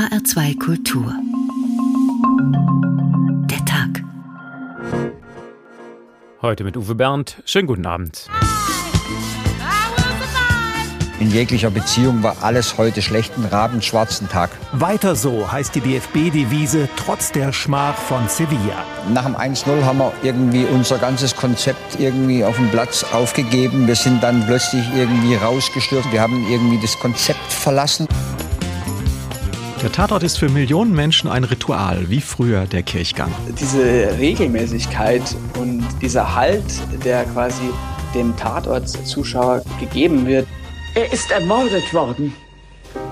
HR2 Kultur. Der Tag. Heute mit Uwe Bernd. Schönen guten Abend. In jeglicher Beziehung war alles heute schlechten rabenschwarzen Tag. Weiter so heißt die DFB-Devise trotz der Schmach von Sevilla. Nach dem 1-0 haben wir irgendwie unser ganzes Konzept irgendwie auf dem Platz aufgegeben. Wir sind dann plötzlich irgendwie rausgestürzt. Wir haben irgendwie das Konzept verlassen. Der Tatort ist für Millionen Menschen ein Ritual, wie früher der Kirchgang. Diese Regelmäßigkeit und dieser Halt, der quasi dem Tatort-Zuschauer gegeben wird, er ist ermordet worden.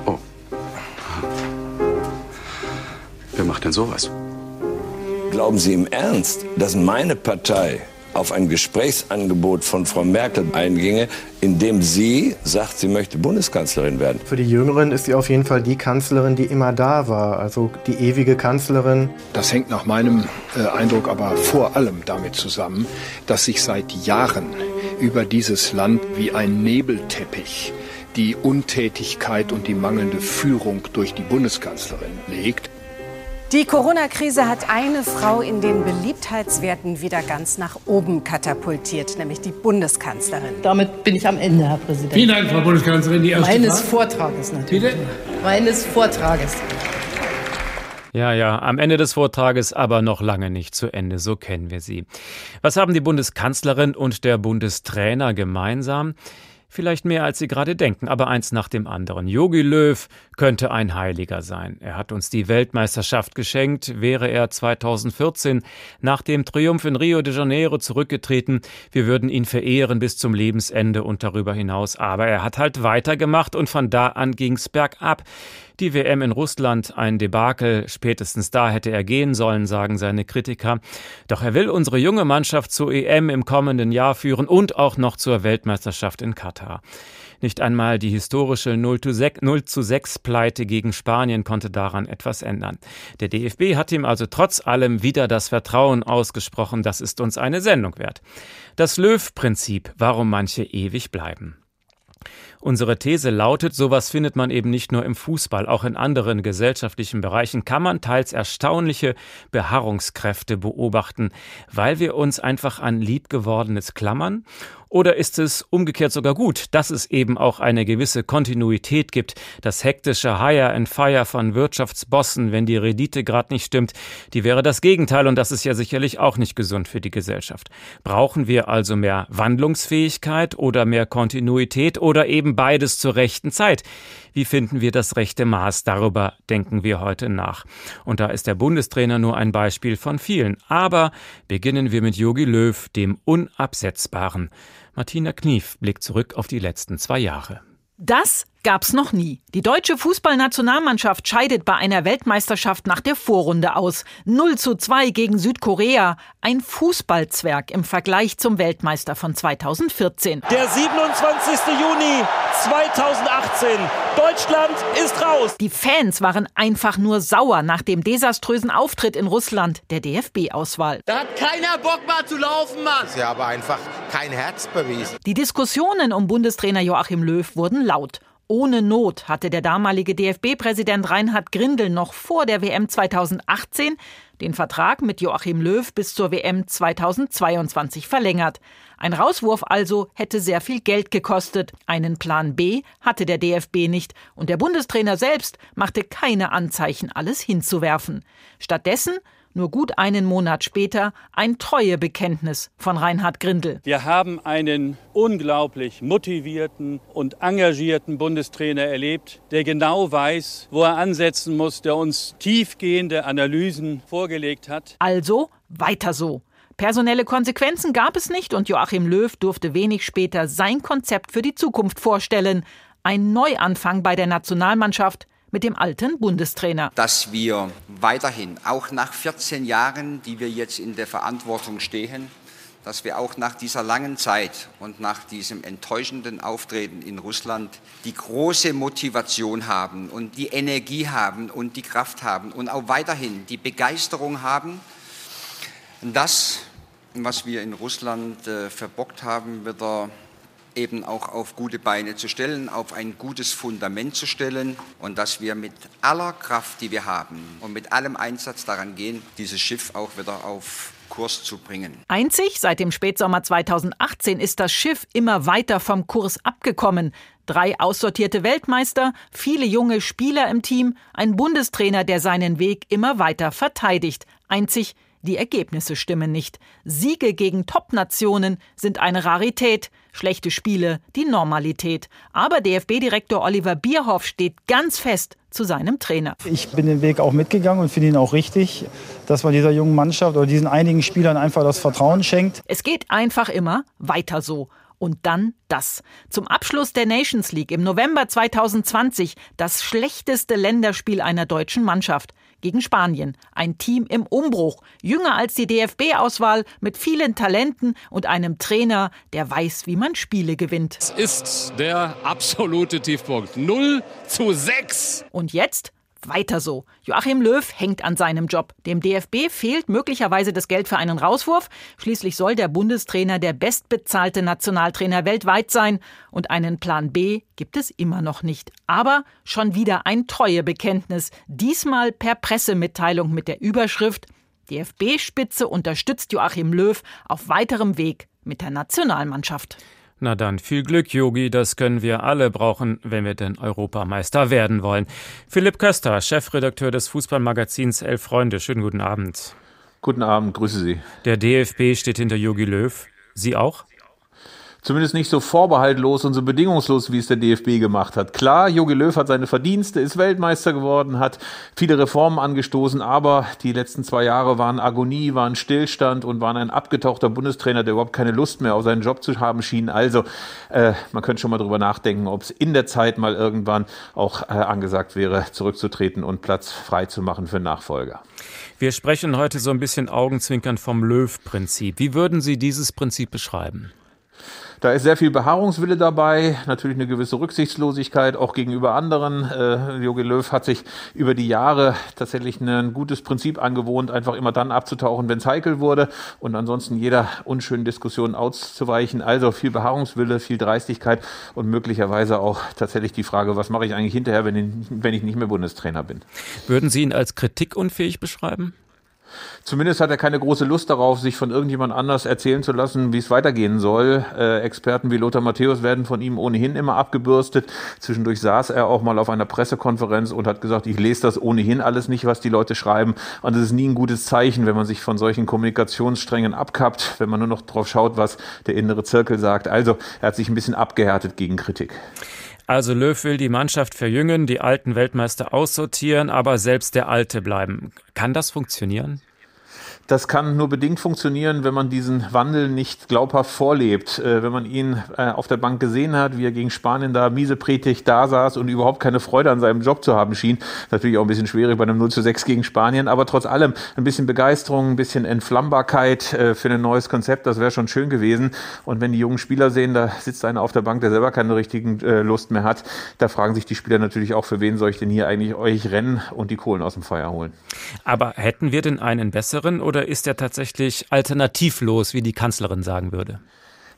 Oh. Wer macht denn sowas? Glauben Sie im Ernst, dass meine Partei auf ein Gesprächsangebot von Frau Merkel einginge, in dem sie sagt, sie möchte Bundeskanzlerin werden. Für die Jüngeren ist sie auf jeden Fall die Kanzlerin, die immer da war, also die ewige Kanzlerin. Das hängt nach meinem äh, Eindruck aber vor allem damit zusammen, dass sich seit Jahren über dieses Land wie ein Nebelteppich die Untätigkeit und die mangelnde Führung durch die Bundeskanzlerin legt. Die Corona-Krise hat eine Frau in den Beliebtheitswerten wieder ganz nach oben katapultiert, nämlich die Bundeskanzlerin. Damit bin ich am Ende, Herr Präsident. Vielen Dank, Frau Bundeskanzlerin. Die erste Meines Frage. Vortrages natürlich. Bitte? Meines Vortrages. Ja, ja, am Ende des Vortrages aber noch lange nicht zu Ende, so kennen wir sie. Was haben die Bundeskanzlerin und der Bundestrainer gemeinsam? Vielleicht mehr, als Sie gerade denken, aber eins nach dem anderen. Yogi Löw könnte ein Heiliger sein. Er hat uns die Weltmeisterschaft geschenkt, wäre er 2014 nach dem Triumph in Rio de Janeiro zurückgetreten. Wir würden ihn verehren bis zum Lebensende und darüber hinaus. Aber er hat halt weitergemacht und von da an ging's bergab. Die WM in Russland ein Debakel, spätestens da hätte er gehen sollen, sagen seine Kritiker. Doch er will unsere junge Mannschaft zur EM im kommenden Jahr führen und auch noch zur Weltmeisterschaft in Katar. Nicht einmal die historische 0 zu 6, 0 zu 6 Pleite gegen Spanien konnte daran etwas ändern. Der DFB hat ihm also trotz allem wieder das Vertrauen ausgesprochen, das ist uns eine Sendung wert. Das Löw-Prinzip, warum manche ewig bleiben. Unsere These lautet, sowas findet man eben nicht nur im Fußball, auch in anderen gesellschaftlichen Bereichen kann man teils erstaunliche Beharrungskräfte beobachten, weil wir uns einfach an liebgewordenes klammern oder ist es umgekehrt sogar gut, dass es eben auch eine gewisse Kontinuität gibt? Das hektische Hire and Fire von Wirtschaftsbossen, wenn die Rendite gerade nicht stimmt, die wäre das Gegenteil und das ist ja sicherlich auch nicht gesund für die Gesellschaft. Brauchen wir also mehr Wandlungsfähigkeit oder mehr Kontinuität oder eben beides zur rechten Zeit? Wie finden wir das rechte Maß? Darüber denken wir heute nach. Und da ist der Bundestrainer nur ein Beispiel von vielen. Aber beginnen wir mit Jogi Löw, dem Unabsetzbaren. Martina Knief blickt zurück auf die letzten zwei Jahre. Das gab's noch nie. Die deutsche Fußballnationalmannschaft scheidet bei einer Weltmeisterschaft nach der Vorrunde aus. 0 zu 2 gegen Südkorea. Ein Fußballzwerg im Vergleich zum Weltmeister von 2014. Der 27. Juni 2018. Deutschland ist raus. Die Fans waren einfach nur sauer nach dem desaströsen Auftritt in Russland der DFB-Auswahl. Da hat keiner Bock mal zu laufen, Mann. Sie haben einfach kein Herz bewiesen. Die Diskussionen um Bundestrainer Joachim Löw wurden laut. Ohne Not hatte der damalige DFB-Präsident Reinhard Grindel noch vor der WM 2018 den Vertrag mit Joachim Löw bis zur WM 2022 verlängert. Ein Rauswurf also hätte sehr viel Geld gekostet. Einen Plan B hatte der DFB nicht und der Bundestrainer selbst machte keine Anzeichen, alles hinzuwerfen. Stattdessen nur gut einen Monat später ein Treuebekenntnis von Reinhard Grindel. Wir haben einen unglaublich motivierten und engagierten Bundestrainer erlebt, der genau weiß, wo er ansetzen muss, der uns tiefgehende Analysen vorgelegt hat. Also weiter so. Personelle Konsequenzen gab es nicht und Joachim Löw durfte wenig später sein Konzept für die Zukunft vorstellen. Ein Neuanfang bei der Nationalmannschaft mit dem alten Bundestrainer. Dass wir weiterhin, auch nach 14 Jahren, die wir jetzt in der Verantwortung stehen, dass wir auch nach dieser langen Zeit und nach diesem enttäuschenden Auftreten in Russland die große Motivation haben und die Energie haben und die Kraft haben und auch weiterhin die Begeisterung haben, das, was wir in Russland äh, verbockt haben, wieder eben auch auf gute Beine zu stellen, auf ein gutes Fundament zu stellen und dass wir mit aller Kraft, die wir haben und mit allem Einsatz daran gehen, dieses Schiff auch wieder auf Kurs zu bringen. Einzig seit dem Spätsommer 2018 ist das Schiff immer weiter vom Kurs abgekommen. Drei aussortierte Weltmeister, viele junge Spieler im Team, ein Bundestrainer, der seinen Weg immer weiter verteidigt. Einzig die Ergebnisse stimmen nicht. Siege gegen Top-Nationen sind eine Rarität, schlechte Spiele die Normalität. Aber DFB-Direktor Oliver Bierhoff steht ganz fest zu seinem Trainer. Ich bin den Weg auch mitgegangen und finde ihn auch richtig, dass man dieser jungen Mannschaft oder diesen einigen Spielern einfach das Vertrauen schenkt. Es geht einfach immer weiter so. Und dann das. Zum Abschluss der Nations League im November 2020 das schlechteste Länderspiel einer deutschen Mannschaft gegen Spanien. Ein Team im Umbruch, jünger als die DFB-Auswahl, mit vielen Talenten und einem Trainer, der weiß, wie man Spiele gewinnt. Es ist der absolute Tiefpunkt. 0 zu 6. Und jetzt weiter so. Joachim Löw hängt an seinem Job. Dem DFB fehlt möglicherweise das Geld für einen Rauswurf. Schließlich soll der Bundestrainer der bestbezahlte Nationaltrainer weltweit sein. Und einen Plan B gibt es immer noch nicht. Aber schon wieder ein Treuebekenntnis. Diesmal per Pressemitteilung mit der Überschrift DFB-Spitze unterstützt Joachim Löw auf weiterem Weg mit der Nationalmannschaft. Na dann, viel Glück, Yogi, das können wir alle brauchen, wenn wir denn Europameister werden wollen. Philipp Köster, Chefredakteur des Fußballmagazins Elf Freunde, schönen guten Abend. Guten Abend, grüße Sie. Der DFB steht hinter Yogi Löw. Sie auch? Zumindest nicht so vorbehaltlos und so bedingungslos, wie es der DFB gemacht hat. Klar, Jogi Löw hat seine Verdienste, ist Weltmeister geworden, hat viele Reformen angestoßen, aber die letzten zwei Jahre waren Agonie, waren Stillstand und waren ein abgetauchter Bundestrainer, der überhaupt keine Lust mehr auf seinen Job zu haben schien. Also äh, man könnte schon mal drüber nachdenken, ob es in der Zeit mal irgendwann auch äh, angesagt wäre, zurückzutreten und Platz frei zu machen für Nachfolger. Wir sprechen heute so ein bisschen augenzwinkern vom Löw-Prinzip. Wie würden Sie dieses Prinzip beschreiben? Da ist sehr viel Beharrungswille dabei, natürlich eine gewisse Rücksichtslosigkeit auch gegenüber anderen. Äh, Jogi Löw hat sich über die Jahre tatsächlich ein gutes Prinzip angewohnt, einfach immer dann abzutauchen, wenn es heikel wurde und ansonsten jeder unschönen Diskussion auszuweichen. Also viel Beharrungswille, viel Dreistigkeit und möglicherweise auch tatsächlich die Frage, was mache ich eigentlich hinterher, wenn ich, wenn ich nicht mehr Bundestrainer bin. Würden Sie ihn als kritikunfähig beschreiben? Zumindest hat er keine große Lust darauf, sich von irgendjemand anders erzählen zu lassen, wie es weitergehen soll. Äh, Experten wie Lothar Matthäus werden von ihm ohnehin immer abgebürstet. Zwischendurch saß er auch mal auf einer Pressekonferenz und hat gesagt, ich lese das ohnehin alles nicht, was die Leute schreiben. Und es ist nie ein gutes Zeichen, wenn man sich von solchen Kommunikationssträngen abkappt, wenn man nur noch drauf schaut, was der innere Zirkel sagt. Also er hat sich ein bisschen abgehärtet gegen Kritik. Also Löw will die Mannschaft verjüngen, die alten Weltmeister aussortieren, aber selbst der Alte bleiben. Kann das funktionieren? Das kann nur bedingt funktionieren, wenn man diesen Wandel nicht glaubhaft vorlebt. Äh, wenn man ihn äh, auf der Bank gesehen hat, wie er gegen Spanien da miesepretig da saß und überhaupt keine Freude an seinem Job zu haben schien. Natürlich auch ein bisschen schwierig bei einem 0 zu 6 gegen Spanien, aber trotz allem ein bisschen Begeisterung, ein bisschen Entflammbarkeit äh, für ein neues Konzept, das wäre schon schön gewesen. Und wenn die jungen Spieler sehen, da sitzt einer auf der Bank, der selber keine richtigen äh, Lust mehr hat, da fragen sich die Spieler natürlich auch, für wen soll ich denn hier eigentlich euch rennen und die Kohlen aus dem Feuer holen. Aber hätten wir denn einen besseren oder oder ist er tatsächlich alternativlos, wie die Kanzlerin sagen würde?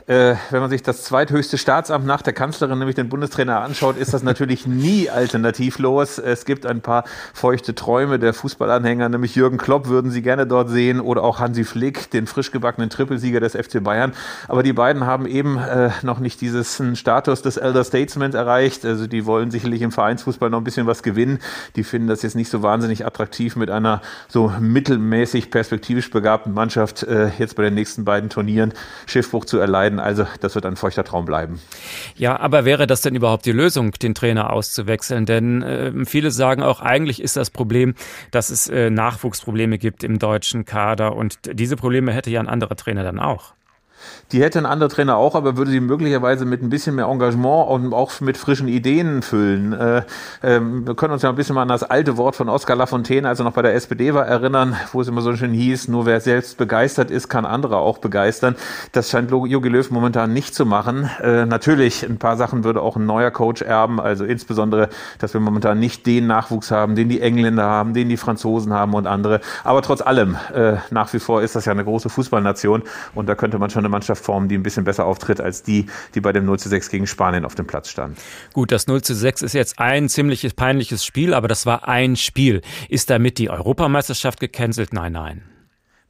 Äh, wenn man sich das zweithöchste Staatsamt nach der Kanzlerin, nämlich den Bundestrainer, anschaut, ist das natürlich nie alternativlos. Es gibt ein paar feuchte Träume der Fußballanhänger, nämlich Jürgen Klopp würden sie gerne dort sehen oder auch Hansi Flick, den frisch gebackenen Trippelsieger des FC Bayern. Aber die beiden haben eben äh, noch nicht diesen Status des Elder Statesman erreicht. Also die wollen sicherlich im Vereinsfußball noch ein bisschen was gewinnen. Die finden das jetzt nicht so wahnsinnig attraktiv mit einer so mittelmäßig perspektivisch begabten Mannschaft äh, jetzt bei den nächsten beiden Turnieren Schiffbruch zu erleiden. Also das wird ein feuchter Traum bleiben. Ja, aber wäre das denn überhaupt die Lösung, den Trainer auszuwechseln? Denn äh, viele sagen auch, eigentlich ist das Problem, dass es äh, Nachwuchsprobleme gibt im deutschen Kader und diese Probleme hätte ja ein anderer Trainer dann auch. Die hätte ein anderer Trainer auch, aber würde sie möglicherweise mit ein bisschen mehr Engagement und auch mit frischen Ideen füllen. Äh, ähm, wir können uns ja ein bisschen mal an das alte Wort von Oskar Lafontaine, als er noch bei der SPD war, erinnern, wo es immer so schön hieß, nur wer selbst begeistert ist, kann andere auch begeistern. Das scheint Jogi Löw momentan nicht zu machen. Äh, natürlich, ein paar Sachen würde auch ein neuer Coach erben, also insbesondere, dass wir momentan nicht den Nachwuchs haben, den die Engländer haben, den die Franzosen haben und andere. Aber trotz allem, äh, nach wie vor ist das ja eine große Fußballnation und da könnte man schon Mannschaft formen, die ein bisschen besser auftritt als die, die bei dem 0 zu 6 gegen Spanien auf dem Platz stand. Gut, das 0 zu 6 ist jetzt ein ziemliches peinliches Spiel, aber das war ein Spiel. Ist damit die Europameisterschaft gecancelt? Nein, nein.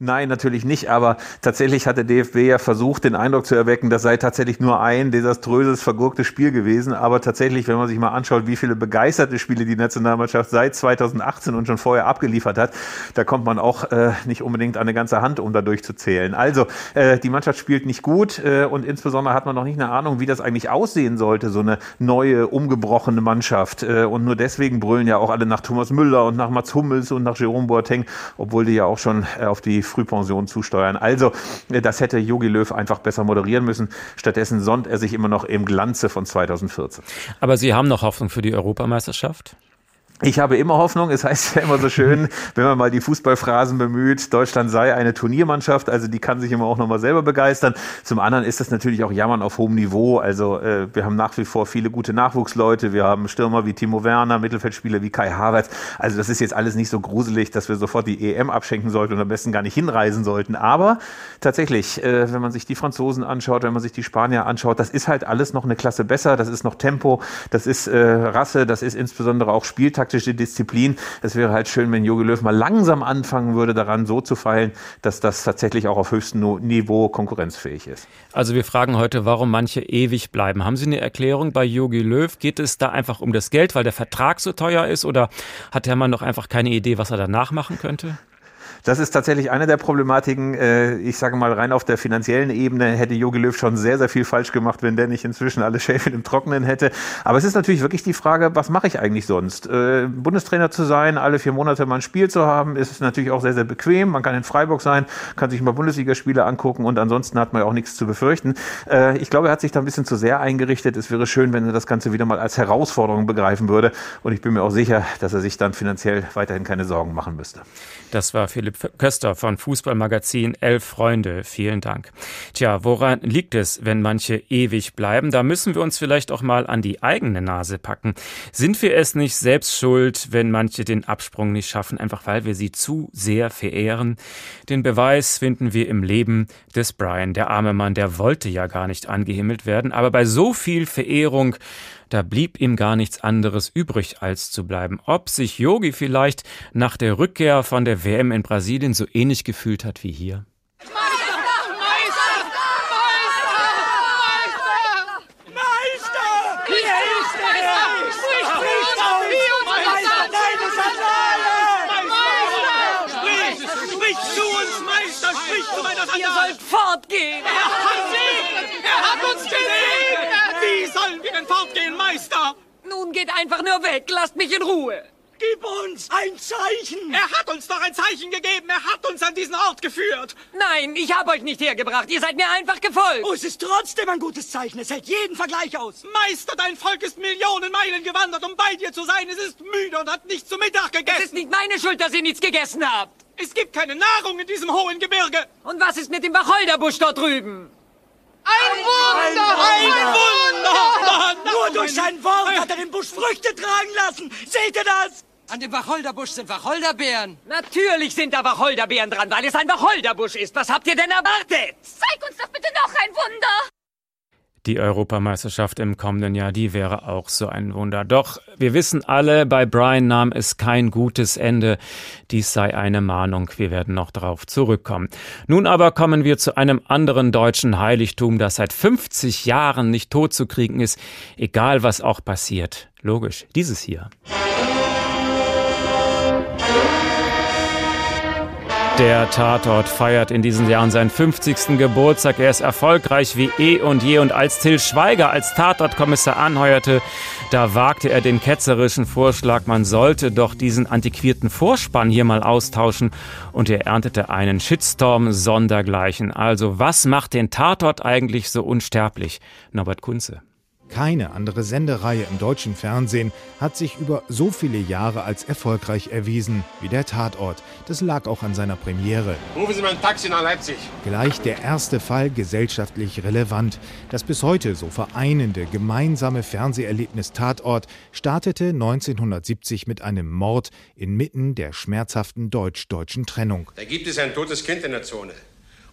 Nein, natürlich nicht, aber tatsächlich hat der DFB ja versucht, den Eindruck zu erwecken, das sei tatsächlich nur ein desaströses, vergurktes Spiel gewesen. Aber tatsächlich, wenn man sich mal anschaut, wie viele begeisterte Spiele die Nationalmannschaft seit 2018 und schon vorher abgeliefert hat, da kommt man auch äh, nicht unbedingt an eine ganze Hand, um da durchzuzählen. Also, äh, die Mannschaft spielt nicht gut äh, und insbesondere hat man noch nicht eine Ahnung, wie das eigentlich aussehen sollte, so eine neue, umgebrochene Mannschaft. Äh, und nur deswegen brüllen ja auch alle nach Thomas Müller und nach Mats Hummels und nach Jerome Boateng, obwohl die ja auch schon äh, auf die Frühpension zusteuern. Also, das hätte Jogi Löw einfach besser moderieren müssen. Stattdessen sonnt er sich immer noch im Glanze von 2014. Aber Sie haben noch Hoffnung für die Europameisterschaft? Ich habe immer Hoffnung. Es heißt ja immer so schön, wenn man mal die Fußballphrasen bemüht, Deutschland sei eine Turniermannschaft. Also die kann sich immer auch nochmal selber begeistern. Zum anderen ist das natürlich auch Jammern auf hohem Niveau. Also äh, wir haben nach wie vor viele gute Nachwuchsleute. Wir haben Stürmer wie Timo Werner, Mittelfeldspieler wie Kai Havertz. Also das ist jetzt alles nicht so gruselig, dass wir sofort die EM abschenken sollten und am besten gar nicht hinreisen sollten. Aber tatsächlich, äh, wenn man sich die Franzosen anschaut, wenn man sich die Spanier anschaut, das ist halt alles noch eine Klasse besser. Das ist noch Tempo, das ist äh, Rasse, das ist insbesondere auch Spieltakt taktische Disziplin. Es wäre halt schön, wenn Jogi Löw mal langsam anfangen würde, daran so zu feilen, dass das tatsächlich auch auf höchstem Niveau konkurrenzfähig ist. Also wir fragen heute, warum manche ewig bleiben. Haben Sie eine Erklärung bei Jogi Löw? Geht es da einfach um das Geld, weil der Vertrag so teuer ist oder hat der Mann noch einfach keine Idee, was er danach machen könnte? Das ist tatsächlich eine der Problematiken. Äh, ich sage mal, rein auf der finanziellen Ebene hätte Jogi Löw schon sehr, sehr viel falsch gemacht, wenn der nicht inzwischen alle Schäfchen im Trockenen hätte. Aber es ist natürlich wirklich die Frage, was mache ich eigentlich sonst? Äh, Bundestrainer zu sein, alle vier Monate mal ein Spiel zu haben, ist natürlich auch sehr, sehr bequem. Man kann in Freiburg sein, kann sich mal Bundesligaspiele angucken und ansonsten hat man ja auch nichts zu befürchten. Äh, ich glaube, er hat sich da ein bisschen zu sehr eingerichtet. Es wäre schön, wenn er das Ganze wieder mal als Herausforderung begreifen würde. Und ich bin mir auch sicher, dass er sich dann finanziell weiterhin keine Sorgen machen müsste. Das war Philipp Köster von Fußballmagazin Elf Freunde. Vielen Dank. Tja, woran liegt es, wenn manche ewig bleiben? Da müssen wir uns vielleicht auch mal an die eigene Nase packen. Sind wir es nicht selbst schuld, wenn manche den Absprung nicht schaffen, einfach weil wir sie zu sehr verehren? Den Beweis finden wir im Leben des Brian. Der arme Mann, der wollte ja gar nicht angehimmelt werden, aber bei so viel Verehrung da blieb ihm gar nichts anderes übrig, als zu bleiben. Ob sich Yogi vielleicht nach der Rückkehr von der WM in Brasilien so ähnlich gefühlt hat wie hier? Ihr sollt fortgehen! Er hat sie! Er hat uns geliebt! Wie sollen wir denn Meister? Nun geht einfach nur weg, lasst mich in Ruhe. Gib uns ein Zeichen! Er hat uns doch ein Zeichen gegeben! Er hat uns an diesen Ort geführt! Nein, ich habe euch nicht hergebracht. Ihr seid mir einfach gefolgt. Oh, es ist trotzdem ein gutes Zeichen. Es hält jeden Vergleich aus. Meister, dein Volk ist Millionen Meilen gewandert, um bei dir zu sein. Es ist müde und hat nicht zu Mittag gegessen. Es ist nicht meine Schuld, dass ihr nichts gegessen habt. Es gibt keine Nahrung in diesem hohen Gebirge. Und was ist mit dem Wacholderbusch dort drüben? Ein Wunder! Ein Wunder! Nur durch sein Wort hat er den Busch Früchte tragen lassen. Seht ihr das? An dem Wacholderbusch sind Wacholderbeeren. Natürlich sind da Wacholderbeeren dran, weil es ein Wacholderbusch ist. Was habt ihr denn erwartet? Zeig uns doch bitte noch ein Wunder. Die Europameisterschaft im kommenden Jahr, die wäre auch so ein Wunder. Doch wir wissen alle, bei Brian nahm es kein gutes Ende. Dies sei eine Mahnung. Wir werden noch darauf zurückkommen. Nun aber kommen wir zu einem anderen deutschen Heiligtum, das seit 50 Jahren nicht tot zu kriegen ist, egal was auch passiert. Logisch, dieses hier. Der Tatort feiert in diesen Jahren seinen 50. Geburtstag. Er ist erfolgreich wie eh und je. Und als Till Schweiger als Tatortkommissar anheuerte, da wagte er den ketzerischen Vorschlag, man sollte doch diesen antiquierten Vorspann hier mal austauschen. Und er erntete einen Shitstorm sondergleichen. Also was macht den Tatort eigentlich so unsterblich? Norbert Kunze. Keine andere Sendereihe im deutschen Fernsehen hat sich über so viele Jahre als erfolgreich erwiesen wie der Tatort. Das lag auch an seiner Premiere. Rufen Sie mal ein Taxi nach Leipzig. Gleich der erste Fall gesellschaftlich relevant. Das bis heute so vereinende gemeinsame Fernseherlebnis Tatort startete 1970 mit einem Mord inmitten der schmerzhaften deutsch-deutschen Trennung. Da gibt es ein totes Kind in der Zone.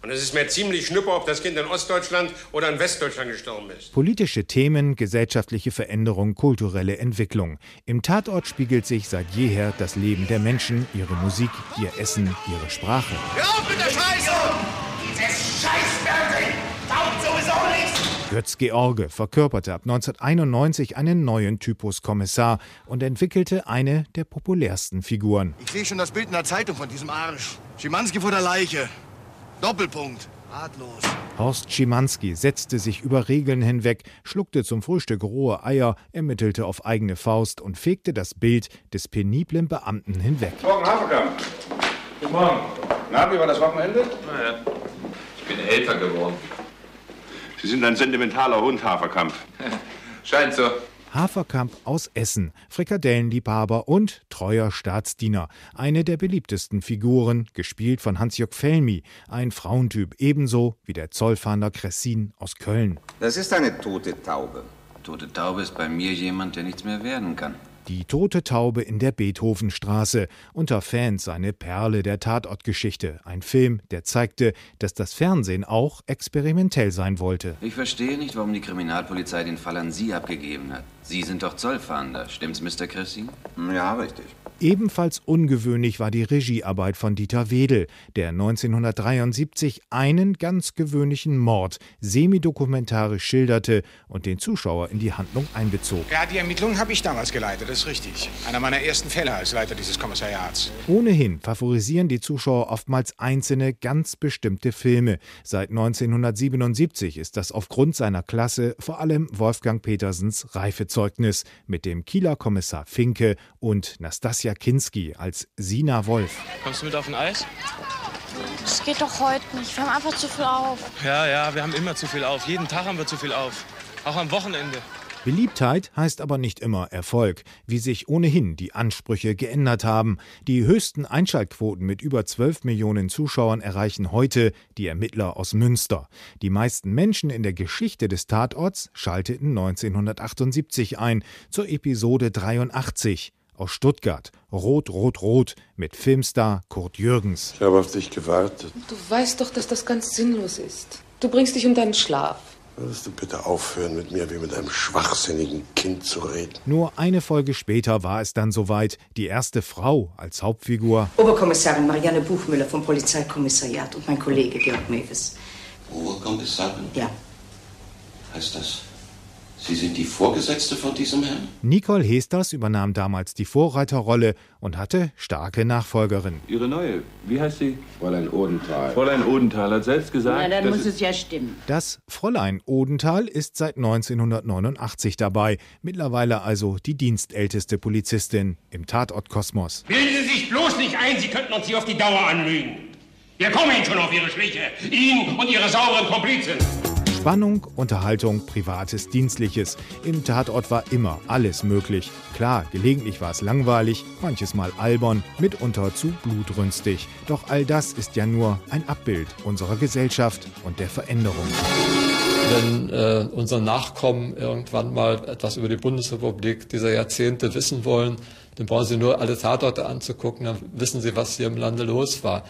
Und es ist mir ziemlich schnuppe, ob das Kind in Ostdeutschland oder in Westdeutschland gestorben ist. Politische Themen, gesellschaftliche Veränderung, kulturelle Entwicklung. Im Tatort spiegelt sich seit jeher das Leben der Menschen, ihre Musik, ihr Essen, ihre Sprache. Hör auf mit der Scheiße! Dieses Scheißfernsehen taugt sowieso nichts! Götz George verkörperte ab 1991 einen neuen Typus Kommissar und entwickelte eine der populärsten Figuren. Ich sehe schon das Bild in der Zeitung von diesem Arsch. Schimanski vor der Leiche. Doppelpunkt. Ratlos. Horst Schimanski setzte sich über Regeln hinweg, schluckte zum Frühstück rohe Eier, ermittelte auf eigene Faust und fegte das Bild des peniblen Beamten hinweg. Morgen Haferkamp. Guten Morgen. Na, wie war das Wochenende? Naja, ich bin älter geworden. Sie sind ein sentimentaler Hund, Haferkamp. Scheint so. Haferkamp aus Essen, Frikadellenliebhaber und treuer Staatsdiener. Eine der beliebtesten Figuren, gespielt von Hans-Jörg Felmi, ein Frauentyp ebenso wie der Zollfahnder Cressin aus Köln. Das ist eine tote Taube. Tote Taube ist bei mir jemand, der nichts mehr werden kann. Die tote Taube in der Beethovenstraße. Unter Fans eine Perle der Tatortgeschichte. Ein Film, der zeigte, dass das Fernsehen auch experimentell sein wollte. Ich verstehe nicht, warum die Kriminalpolizei den Fall an Sie abgegeben hat. Sie sind doch Zollfahnder, stimmt's, Mr. Chrissy? Ja, richtig. Ebenfalls ungewöhnlich war die Regiearbeit von Dieter Wedel, der 1973 einen ganz gewöhnlichen Mord semidokumentarisch schilderte und den Zuschauer in die Handlung einbezog. Ja, die Ermittlungen habe ich damals geleitet, das ist richtig. Einer meiner ersten Fälle als Leiter dieses Kommissariats. Ohnehin favorisieren die Zuschauer oftmals einzelne, ganz bestimmte Filme. Seit 1977 ist das aufgrund seiner Klasse vor allem Wolfgang Petersens Reifezeugnis mit dem Kieler Kommissar Finke und Nastasia Kinski als Sina Wolf. Kommst du mit auf ein Eis? Das geht doch heute nicht. Wir haben einfach zu viel auf. Ja, ja, wir haben immer zu viel auf. Jeden Tag haben wir zu viel auf. Auch am Wochenende. Beliebtheit heißt aber nicht immer Erfolg, wie sich ohnehin die Ansprüche geändert haben. Die höchsten Einschaltquoten mit über 12 Millionen Zuschauern erreichen heute die Ermittler aus Münster. Die meisten Menschen in der Geschichte des Tatorts schalteten 1978 ein zur Episode 83 aus Stuttgart. Rot, Rot, Rot mit Filmstar Kurt Jürgens. Ich habe auf dich gewartet. Du weißt doch, dass das ganz sinnlos ist. Du bringst dich um deinen Schlaf. Würdest du bitte aufhören, mit mir wie mit einem schwachsinnigen Kind zu reden? Nur eine Folge später war es dann soweit, die erste Frau als Hauptfigur. Oberkommissarin Marianne Buchmüller vom Polizeikommissariat und mein Kollege Georg Mewes. Oberkommissarin? Ja. Heißt das, Sie sind die Vorgesetzte von diesem Herrn? Nicole Hesters übernahm damals die Vorreiterrolle und hatte starke Nachfolgerin. Ihre neue, wie heißt sie? Fräulein Odenthal. Fräulein Odenthal hat selbst gesagt. Na, dann muss es ja stimmen. Das Fräulein Odenthal ist seit 1989 dabei, mittlerweile also die dienstälteste Polizistin im Tatortkosmos. Bilden Sie sich bloß nicht ein, Sie könnten uns hier auf die Dauer anlügen. Wir kommen Ihnen schon auf Ihre Schliche. Ihnen und Ihre sauren Komplizen. Spannung, Unterhaltung, Privates, Dienstliches. Im Tatort war immer alles möglich. Klar, gelegentlich war es langweilig, manches Mal albern, mitunter zu blutrünstig. Doch all das ist ja nur ein Abbild unserer Gesellschaft und der Veränderung. Wenn äh, unsere Nachkommen irgendwann mal etwas über die Bundesrepublik dieser Jahrzehnte wissen wollen, dann brauchen sie nur alle Tatorte anzugucken, dann wissen sie, was hier im Lande los war.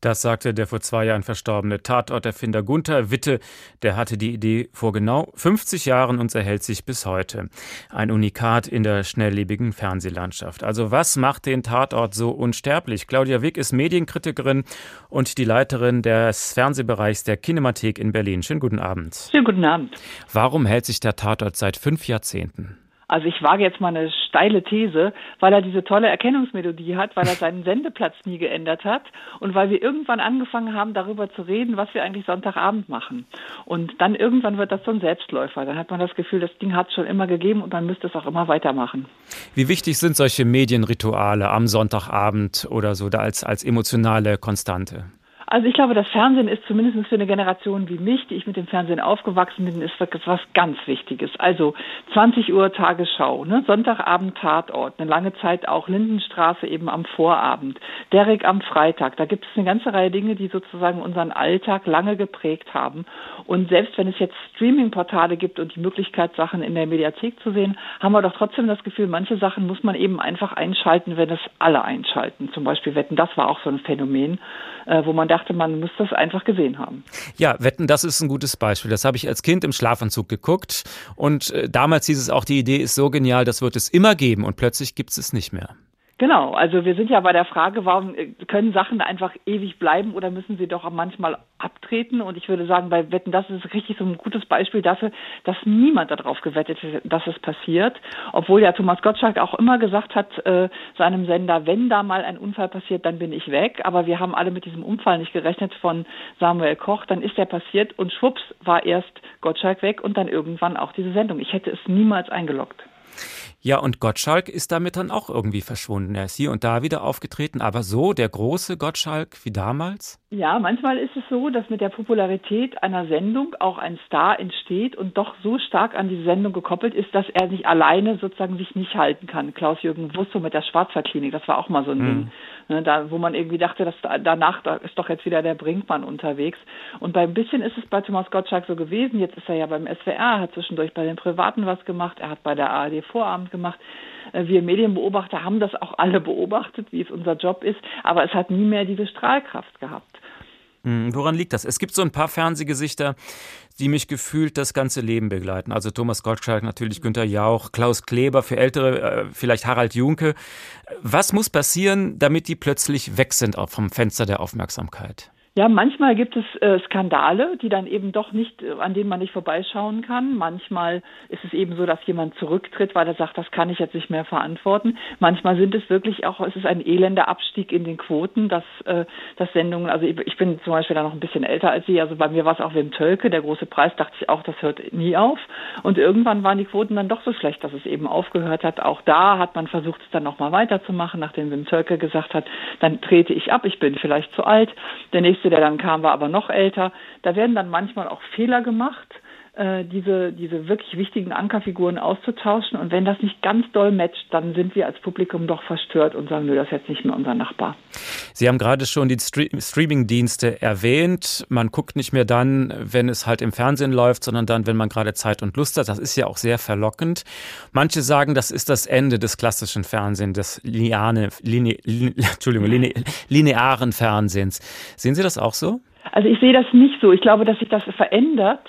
Das sagte der vor zwei Jahren verstorbene Tatorterfinder Gunther Witte. Der hatte die Idee vor genau 50 Jahren und erhält sich bis heute. Ein Unikat in der schnelllebigen Fernsehlandschaft. Also was macht den Tatort so unsterblich? Claudia Wick ist Medienkritikerin und die Leiterin des Fernsehbereichs der Kinemathek in Berlin. Schönen guten Abend. Schönen guten Abend. Warum hält sich der Tatort seit fünf Jahrzehnten? Also ich wage jetzt mal eine steile These, weil er diese tolle Erkennungsmelodie hat, weil er seinen Sendeplatz nie geändert hat und weil wir irgendwann angefangen haben, darüber zu reden, was wir eigentlich Sonntagabend machen. Und dann irgendwann wird das so ein Selbstläufer. Dann hat man das Gefühl, das Ding hat es schon immer gegeben und man müsste es auch immer weitermachen. Wie wichtig sind solche Medienrituale am Sonntagabend oder so da als, als emotionale Konstante? Also ich glaube, das Fernsehen ist zumindest für eine Generation wie mich, die ich mit dem Fernsehen aufgewachsen bin, ist was ganz Wichtiges. Also 20 Uhr Tagesschau, ne? Sonntagabend Tatort, eine lange Zeit auch Lindenstraße eben am Vorabend, Derek am Freitag. Da gibt es eine ganze Reihe Dinge, die sozusagen unseren Alltag lange geprägt haben. Und selbst wenn es jetzt Streaming-Portale gibt und die Möglichkeit, Sachen in der Mediathek zu sehen, haben wir doch trotzdem das Gefühl, manche Sachen muss man eben einfach einschalten, wenn es alle einschalten. Zum Beispiel Wetten, das war auch so ein Phänomen, wo man dachte, dachte, man muss das einfach gesehen haben. Ja, Wetten, das ist ein gutes Beispiel. Das habe ich als Kind im Schlafanzug geguckt. Und äh, damals hieß es auch, die Idee ist so genial, das wird es immer geben. Und plötzlich gibt es es nicht mehr. Genau, also wir sind ja bei der Frage, warum äh, können Sachen einfach ewig bleiben oder müssen sie doch manchmal abtreten? Und ich würde sagen, bei Wetten, das ist richtig so ein gutes Beispiel dafür, dass niemand darauf gewettet hat, dass es passiert. Obwohl ja Thomas Gottschalk auch immer gesagt hat, äh, seinem Sender, wenn da mal ein Unfall passiert, dann bin ich weg. Aber wir haben alle mit diesem Unfall nicht gerechnet von Samuel Koch. Dann ist der passiert und schwupps war erst Gottschalk weg und dann irgendwann auch diese Sendung. Ich hätte es niemals eingeloggt. Ja, und Gottschalk ist damit dann auch irgendwie verschwunden. Er ist hier und da wieder aufgetreten, aber so der große Gottschalk wie damals? Ja, manchmal ist es so, dass mit der Popularität einer Sendung auch ein Star entsteht und doch so stark an die Sendung gekoppelt ist, dass er sich alleine sozusagen sich nicht halten kann. Klaus-Jürgen Wusso mit der Schwarzwaldklinik, das war auch mal so ein hm. Ding, ne, da, wo man irgendwie dachte, dass da, danach da ist doch jetzt wieder der Brinkmann unterwegs. Und bei ein bisschen ist es bei Thomas Gottschalk so gewesen. Jetzt ist er ja beim SWR, hat zwischendurch bei den Privaten was gemacht, er hat bei der ARD Vorabend gemacht. Äh, wir Medienbeobachter haben das auch alle beobachtet, wie es unser Job ist, aber es hat nie mehr diese Strahlkraft gehabt. Hm, woran liegt das? Es gibt so ein paar Fernsehgesichter, die mich gefühlt das ganze Leben begleiten. Also Thomas Gottschalk, natürlich Günter Jauch, Klaus Kleber, für Ältere äh, vielleicht Harald Junke. Was muss passieren, damit die plötzlich weg sind vom Fenster der Aufmerksamkeit? Ja, manchmal gibt es äh, Skandale, die dann eben doch nicht, äh, an denen man nicht vorbeischauen kann. Manchmal ist es eben so, dass jemand zurücktritt, weil er sagt, das kann ich jetzt nicht mehr verantworten. Manchmal sind es wirklich auch, es ist ein elender Abstieg in den Quoten, dass, äh, dass Sendungen, also ich, ich bin zum Beispiel da noch ein bisschen älter als Sie, also bei mir war es auch Wim Tölke, der große Preis, dachte ich auch, das hört nie auf. Und irgendwann waren die Quoten dann doch so schlecht, dass es eben aufgehört hat. Auch da hat man versucht, es dann nochmal weiterzumachen, nachdem Wim Tölke gesagt hat, dann trete ich ab, ich bin vielleicht zu alt. Der nächste nächste, der dann kam, war aber noch älter. Da werden dann manchmal auch Fehler gemacht, äh, diese, diese wirklich wichtigen Ankerfiguren auszutauschen. Und wenn das nicht ganz doll matcht, dann sind wir als Publikum doch verstört und sagen, nö, das ist jetzt nicht mehr unser Nachbar. Sie haben gerade schon die Streaming-Dienste erwähnt. Man guckt nicht mehr dann, wenn es halt im Fernsehen läuft, sondern dann, wenn man gerade Zeit und Lust hat. Das ist ja auch sehr verlockend. Manche sagen, das ist das Ende des klassischen Fernsehens, des liane, line, line, Entschuldigung, line, linearen Fernsehens. Sehen Sie das auch so? Also ich sehe das nicht so. Ich glaube, dass sich das verändert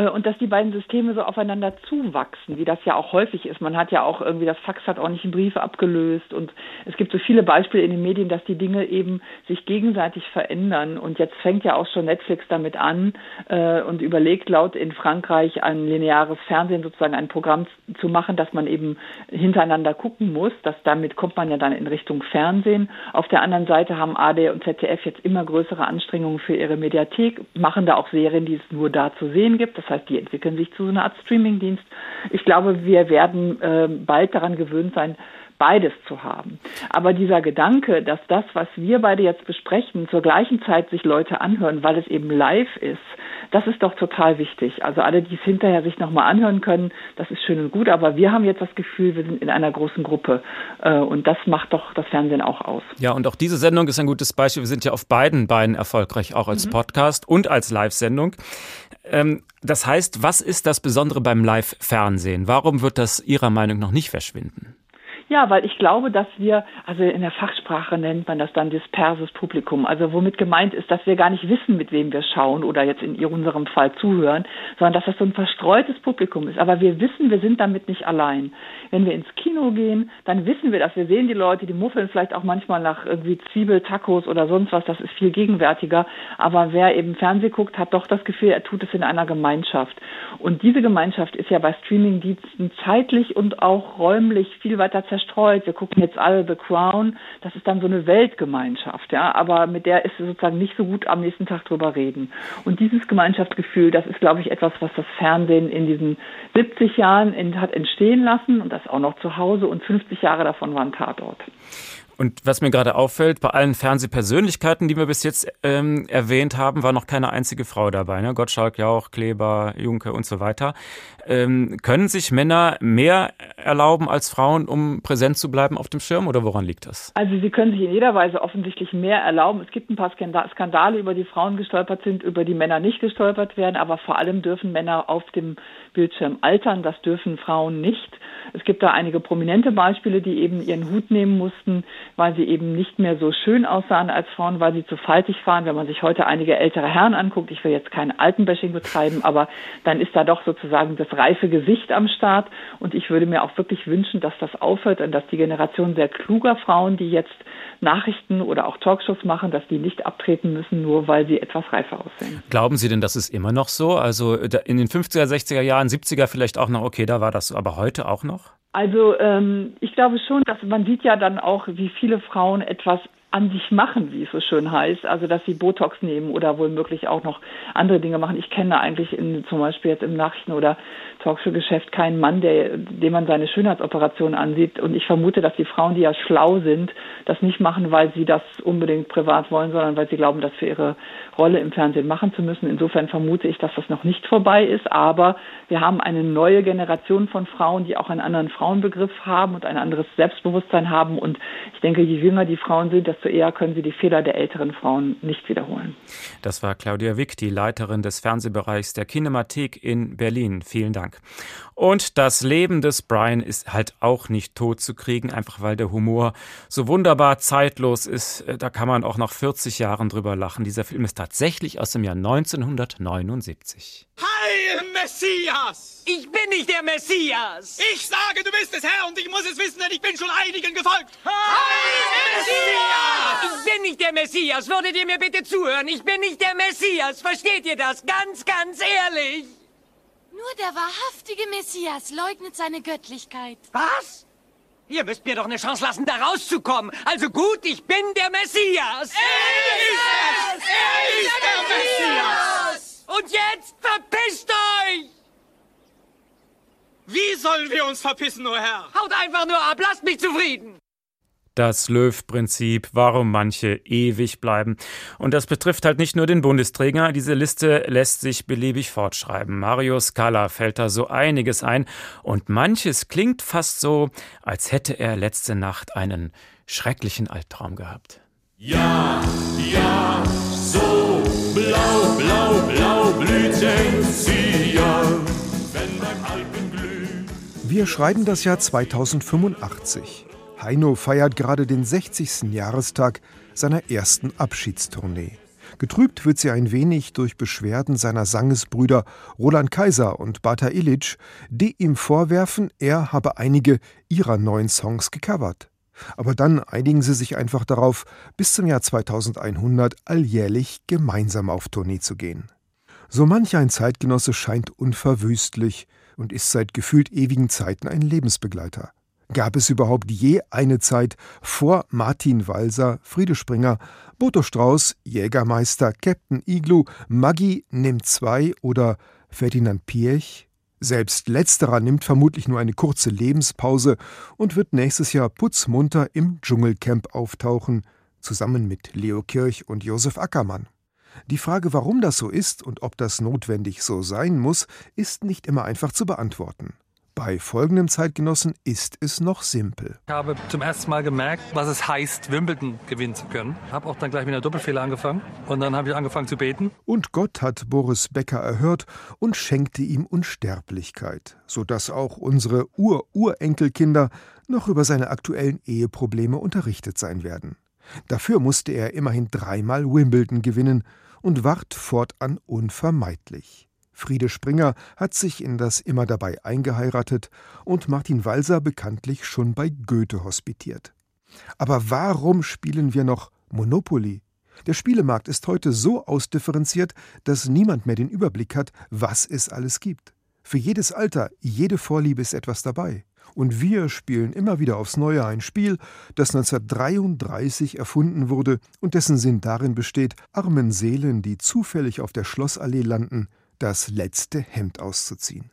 und dass die beiden Systeme so aufeinander zuwachsen, wie das ja auch häufig ist. Man hat ja auch irgendwie, das Fax hat auch nicht in Briefe abgelöst und es gibt so viele Beispiele in den Medien, dass die Dinge eben sich gegenseitig verändern und jetzt fängt ja auch schon Netflix damit an äh, und überlegt laut in Frankreich ein lineares Fernsehen sozusagen ein Programm zu machen, dass man eben hintereinander gucken muss, dass damit kommt man ja dann in Richtung Fernsehen. Auf der anderen Seite haben AD und ZDF jetzt immer größere Anstrengungen für ihre Mediathek, machen da auch Serien, die es nur da zu sehen gibt. Das heißt, die entwickeln sich zu so einer Art Streamingdienst. Ich glaube, wir werden äh, bald daran gewöhnt sein, beides zu haben. Aber dieser Gedanke, dass das, was wir beide jetzt besprechen, zur gleichen Zeit sich Leute anhören, weil es eben live ist, das ist doch total wichtig. Also alle, die es hinterher sich nochmal anhören können, das ist schön und gut, aber wir haben jetzt das Gefühl, wir sind in einer großen Gruppe äh, und das macht doch das Fernsehen auch aus. Ja, und auch diese Sendung ist ein gutes Beispiel. Wir sind ja auf beiden Beinen erfolgreich, auch als mhm. Podcast und als Live-Sendung. Ähm, das heißt, was ist das Besondere beim Live-Fernsehen? Warum wird das Ihrer Meinung nach nicht verschwinden? Ja, weil ich glaube, dass wir, also in der Fachsprache nennt man das dann disperses Publikum, also womit gemeint ist, dass wir gar nicht wissen, mit wem wir schauen oder jetzt in unserem Fall zuhören, sondern dass das so ein verstreutes Publikum ist. Aber wir wissen, wir sind damit nicht allein. Wenn wir ins Kino gehen, dann wissen wir das. Wir sehen die Leute, die muffeln vielleicht auch manchmal nach irgendwie Zwiebel, Tacos oder sonst was, das ist viel gegenwärtiger. Aber wer eben Fernseh guckt, hat doch das Gefühl, er tut es in einer Gemeinschaft. Und diese Gemeinschaft ist ja bei Streamingdiensten zeitlich und auch räumlich viel weiter zerstreut. Wir gucken jetzt alle The Crown. Das ist dann so eine Weltgemeinschaft, ja. Aber mit der ist sozusagen nicht so gut am nächsten Tag drüber reden. Und dieses Gemeinschaftsgefühl, das ist, glaube ich, etwas, was das Fernsehen in diesen 70 Jahren in, hat entstehen lassen und das auch noch zu Hause und 50 Jahre davon waren Tatort. Und was mir gerade auffällt, bei allen Fernsehpersönlichkeiten, die wir bis jetzt ähm, erwähnt haben, war noch keine einzige Frau dabei. Ne? Gottschalk, Jauch, Kleber, Junke und so weiter. Ähm, können sich Männer mehr erlauben als Frauen, um präsent zu bleiben auf dem Schirm oder woran liegt das? Also sie können sich in jeder Weise offensichtlich mehr erlauben. Es gibt ein paar Skandale, über die Frauen gestolpert sind, über die Männer nicht gestolpert werden, aber vor allem dürfen Männer auf dem Bildschirm altern. Das dürfen Frauen nicht. Es gibt da einige prominente Beispiele, die eben ihren Hut nehmen mussten weil sie eben nicht mehr so schön aussahen als Frauen, weil sie zu faltig waren. Wenn man sich heute einige ältere Herren anguckt, ich will jetzt kein Altenbashing betreiben, aber dann ist da doch sozusagen das reife Gesicht am Start. Und ich würde mir auch wirklich wünschen, dass das aufhört und dass die Generation sehr kluger Frauen, die jetzt Nachrichten oder auch Talkshows machen, dass die nicht abtreten müssen, nur weil sie etwas reifer aussehen. Glauben Sie denn, das ist immer noch so? Also in den 50er, 60er Jahren, 70er vielleicht auch noch, okay, da war das so, aber heute auch noch? Also ähm, ich glaube schon, dass man sieht ja dann auch, wie viele Frauen etwas an sich machen, wie es so schön heißt. Also dass sie Botox nehmen oder womöglich auch noch andere Dinge machen. Ich kenne eigentlich in, zum Beispiel jetzt im Nachrichten- oder Talkshow-Geschäft keinen Mann, der, dem man seine Schönheitsoperation ansieht. Und ich vermute, dass die Frauen, die ja schlau sind, das nicht machen, weil sie das unbedingt privat wollen, sondern weil sie glauben, das für ihre Rolle im Fernsehen machen zu müssen. Insofern vermute ich, dass das noch nicht vorbei ist. Aber wir haben eine neue Generation von Frauen, die auch einen anderen Frauenbegriff haben und ein anderes Selbstbewusstsein haben. Und ich denke, je jünger die Frauen sind, desto eher können sie die Fehler der älteren Frauen nicht wiederholen. Das war Claudia Wick, die Leiterin des Fernsehbereichs der Kinemathek in Berlin. Vielen Dank. Und das Leben des Brian ist halt auch nicht tot zu kriegen, einfach weil der Humor so wunderbar zeitlos ist. Äh, da kann man auch nach 40 Jahren drüber lachen. Dieser Film ist tatsächlich aus dem Jahr 1979. Heil Messias! Ich bin nicht der Messias! Ich sage, du bist es, Herr, und ich muss es wissen, denn ich bin schon einigen gefolgt. Heil Messias! Ich bin nicht der Messias. Würdet ihr mir bitte zuhören? Ich bin nicht der Messias. Versteht ihr das? Ganz, ganz ehrlich. Nur der wahrhaftige Messias leugnet seine Göttlichkeit. Was? Ihr müsst mir doch eine Chance lassen, da rauszukommen. Also gut, ich bin der Messias. Er ist es! Er ist der Messias! Und jetzt verpisst euch! Wie sollen wir uns verpissen, o oh Herr? Haut einfach nur ab, lasst mich zufrieden. Das Löw-Prinzip, warum manche ewig bleiben. Und das betrifft halt nicht nur den Bundesträger. Diese Liste lässt sich beliebig fortschreiben. Mario Scala fällt da so einiges ein. Und manches klingt fast so, als hätte er letzte Nacht einen schrecklichen Albtraum gehabt. Ja, ja, so blau, blau, blau blühten sie ja, wenn beim Alpenglüh. Wir schreiben das Jahr 2085. Heino feiert gerade den 60. Jahrestag seiner ersten Abschiedstournee. Getrübt wird sie ein wenig durch Beschwerden seiner Sangesbrüder Roland Kaiser und Bata Illich, die ihm vorwerfen, er habe einige ihrer neuen Songs gecovert. Aber dann einigen sie sich einfach darauf, bis zum Jahr 2100 alljährlich gemeinsam auf Tournee zu gehen. So manch ein Zeitgenosse scheint unverwüstlich und ist seit gefühlt ewigen Zeiten ein Lebensbegleiter. Gab es überhaupt je eine Zeit vor Martin Walser, Friede Springer, Boto Strauß, Jägermeister, Captain Iglu, Maggi nimmt zwei oder Ferdinand Piech? Selbst letzterer nimmt vermutlich nur eine kurze Lebenspause und wird nächstes Jahr putzmunter im Dschungelcamp auftauchen, zusammen mit Leo Kirch und Josef Ackermann. Die Frage, warum das so ist und ob das notwendig so sein muss, ist nicht immer einfach zu beantworten. Bei folgendem Zeitgenossen ist es noch simpel. Ich habe zum ersten Mal gemerkt, was es heißt, Wimbledon gewinnen zu können. Habe auch dann gleich mit einer Doppelfehler angefangen und dann habe ich angefangen zu beten. Und Gott hat Boris Becker erhört und schenkte ihm Unsterblichkeit, sodass auch unsere Ur-Urenkelkinder noch über seine aktuellen Eheprobleme unterrichtet sein werden. Dafür musste er immerhin dreimal Wimbledon gewinnen und ward fortan unvermeidlich. Friede Springer hat sich in das immer dabei eingeheiratet und Martin Walser bekanntlich schon bei Goethe hospitiert. Aber warum spielen wir noch Monopoly? Der Spielemarkt ist heute so ausdifferenziert, dass niemand mehr den Überblick hat, was es alles gibt. Für jedes Alter, jede Vorliebe ist etwas dabei. Und wir spielen immer wieder aufs Neue ein Spiel, das 1933 erfunden wurde und dessen Sinn darin besteht, armen Seelen, die zufällig auf der Schlossallee landen, das letzte Hemd auszuziehen.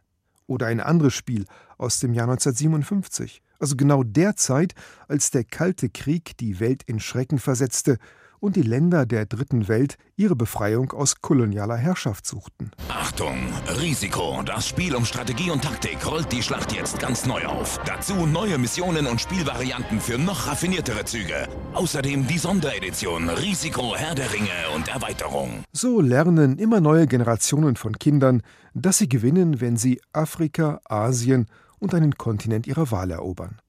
Oder ein anderes Spiel aus dem Jahr 1957, also genau der Zeit, als der Kalte Krieg die Welt in Schrecken versetzte und die Länder der Dritten Welt ihre Befreiung aus kolonialer Herrschaft suchten. Achtung, Risiko. Das Spiel um Strategie und Taktik rollt die Schlacht jetzt ganz neu auf. Dazu neue Missionen und Spielvarianten für noch raffiniertere Züge. Außerdem die Sonderedition Risiko, Herr der Ringe und Erweiterung. So lernen immer neue Generationen von Kindern, dass sie gewinnen, wenn sie Afrika, Asien und einen Kontinent ihrer Wahl erobern.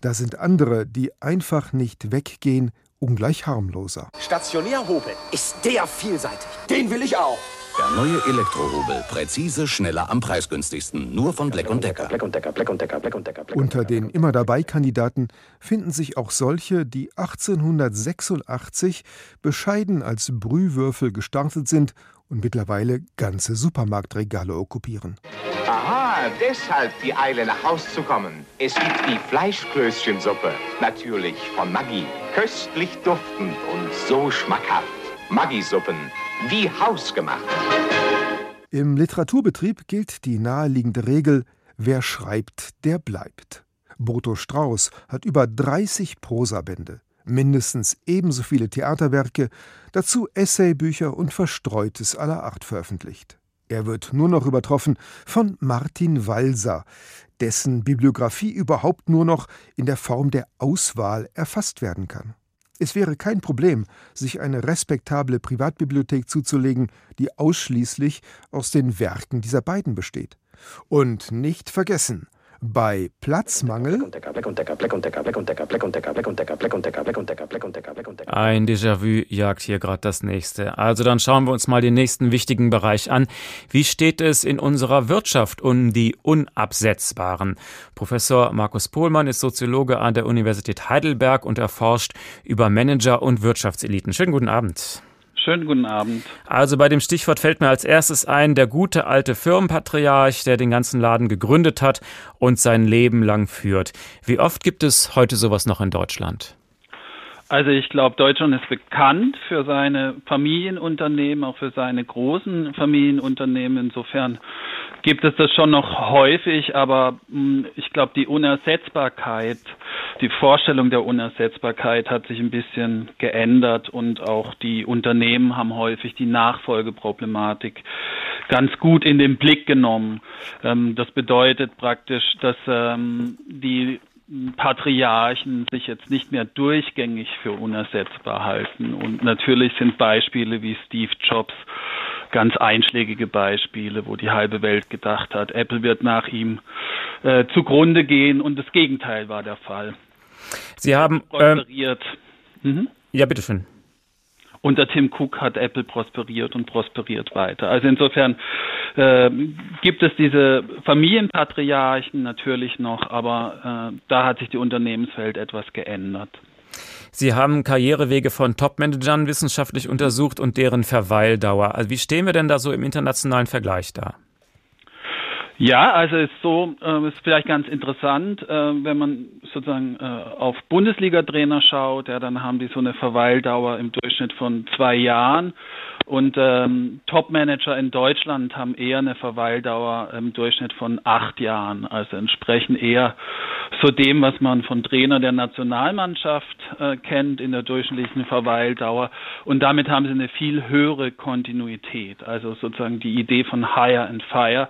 Da sind andere, die einfach nicht weggehen, ungleich harmloser. Stationärhobel ist der vielseitig. Den will ich auch. Der neue Elektrohobel. Präzise, schneller, am preisgünstigsten. Nur von Black Decker. Black Decker, Black Decker, Black Decker. Unter den immer dabei Kandidaten finden sich auch solche, die 1886 bescheiden als Brühwürfel gestartet sind und mittlerweile ganze Supermarktregale okkupieren. Aha, deshalb die Eile nach Haus zu kommen. Es gibt die Fleischklößchensuppe. Natürlich von Maggi. Köstlich duftend und so schmackhaft. Maggi-Suppen, wie hausgemacht. Im Literaturbetrieb gilt die naheliegende Regel, wer schreibt, der bleibt. Boto Strauß hat über 30 Prosabände, mindestens ebenso viele Theaterwerke, dazu Essaybücher und Verstreutes aller Art veröffentlicht. Er wird nur noch übertroffen von Martin Walser, dessen Bibliografie überhaupt nur noch in der Form der Auswahl erfasst werden kann. Es wäre kein Problem, sich eine respektable Privatbibliothek zuzulegen, die ausschließlich aus den Werken dieser beiden besteht. Und nicht vergessen, bei Platzmangel ein Déjà-vu jagt hier gerade das nächste. Also dann schauen wir uns mal den nächsten wichtigen Bereich an. Wie steht es in unserer Wirtschaft um die Unabsetzbaren? Professor Markus Pohlmann ist Soziologe an der Universität Heidelberg und erforscht über Manager und Wirtschaftseliten. Schönen guten Abend. Schönen guten Abend. Also bei dem Stichwort fällt mir als erstes ein, der gute alte Firmenpatriarch, der den ganzen Laden gegründet hat und sein Leben lang führt. Wie oft gibt es heute sowas noch in Deutschland? Also ich glaube, Deutschland ist bekannt für seine Familienunternehmen, auch für seine großen Familienunternehmen. Insofern gibt es das schon noch häufig, aber hm, ich glaube, die Unersetzbarkeit, die Vorstellung der Unersetzbarkeit hat sich ein bisschen geändert und auch die Unternehmen haben häufig die Nachfolgeproblematik ganz gut in den Blick genommen. Ähm, das bedeutet praktisch, dass ähm, die Patriarchen sich jetzt nicht mehr durchgängig für unersetzbar halten. Und natürlich sind Beispiele wie Steve Jobs ganz einschlägige Beispiele, wo die halbe Welt gedacht hat, Apple wird nach ihm äh, zugrunde gehen und das Gegenteil war der Fall. Sie haben. Ähm, mhm. Ja, bitteschön. Unter Tim Cook hat Apple prosperiert und prosperiert weiter. Also insofern äh, gibt es diese Familienpatriarchen natürlich noch, aber äh, da hat sich die Unternehmenswelt etwas geändert. Sie haben Karrierewege von Topmanagern wissenschaftlich untersucht und deren Verweildauer. Also wie stehen wir denn da so im internationalen Vergleich da? Ja, also ist so, äh, ist vielleicht ganz interessant, äh, wenn man sozusagen äh, auf Bundesliga-Trainer schaut, ja, dann haben die so eine Verweildauer im Durchschnitt von zwei Jahren. Und ähm, Top-Manager in Deutschland haben eher eine Verweildauer im Durchschnitt von acht Jahren, also entsprechen eher so dem, was man von Trainer der Nationalmannschaft äh, kennt in der durchschnittlichen Verweildauer. Und damit haben sie eine viel höhere Kontinuität, also sozusagen die Idee von Hire and Fire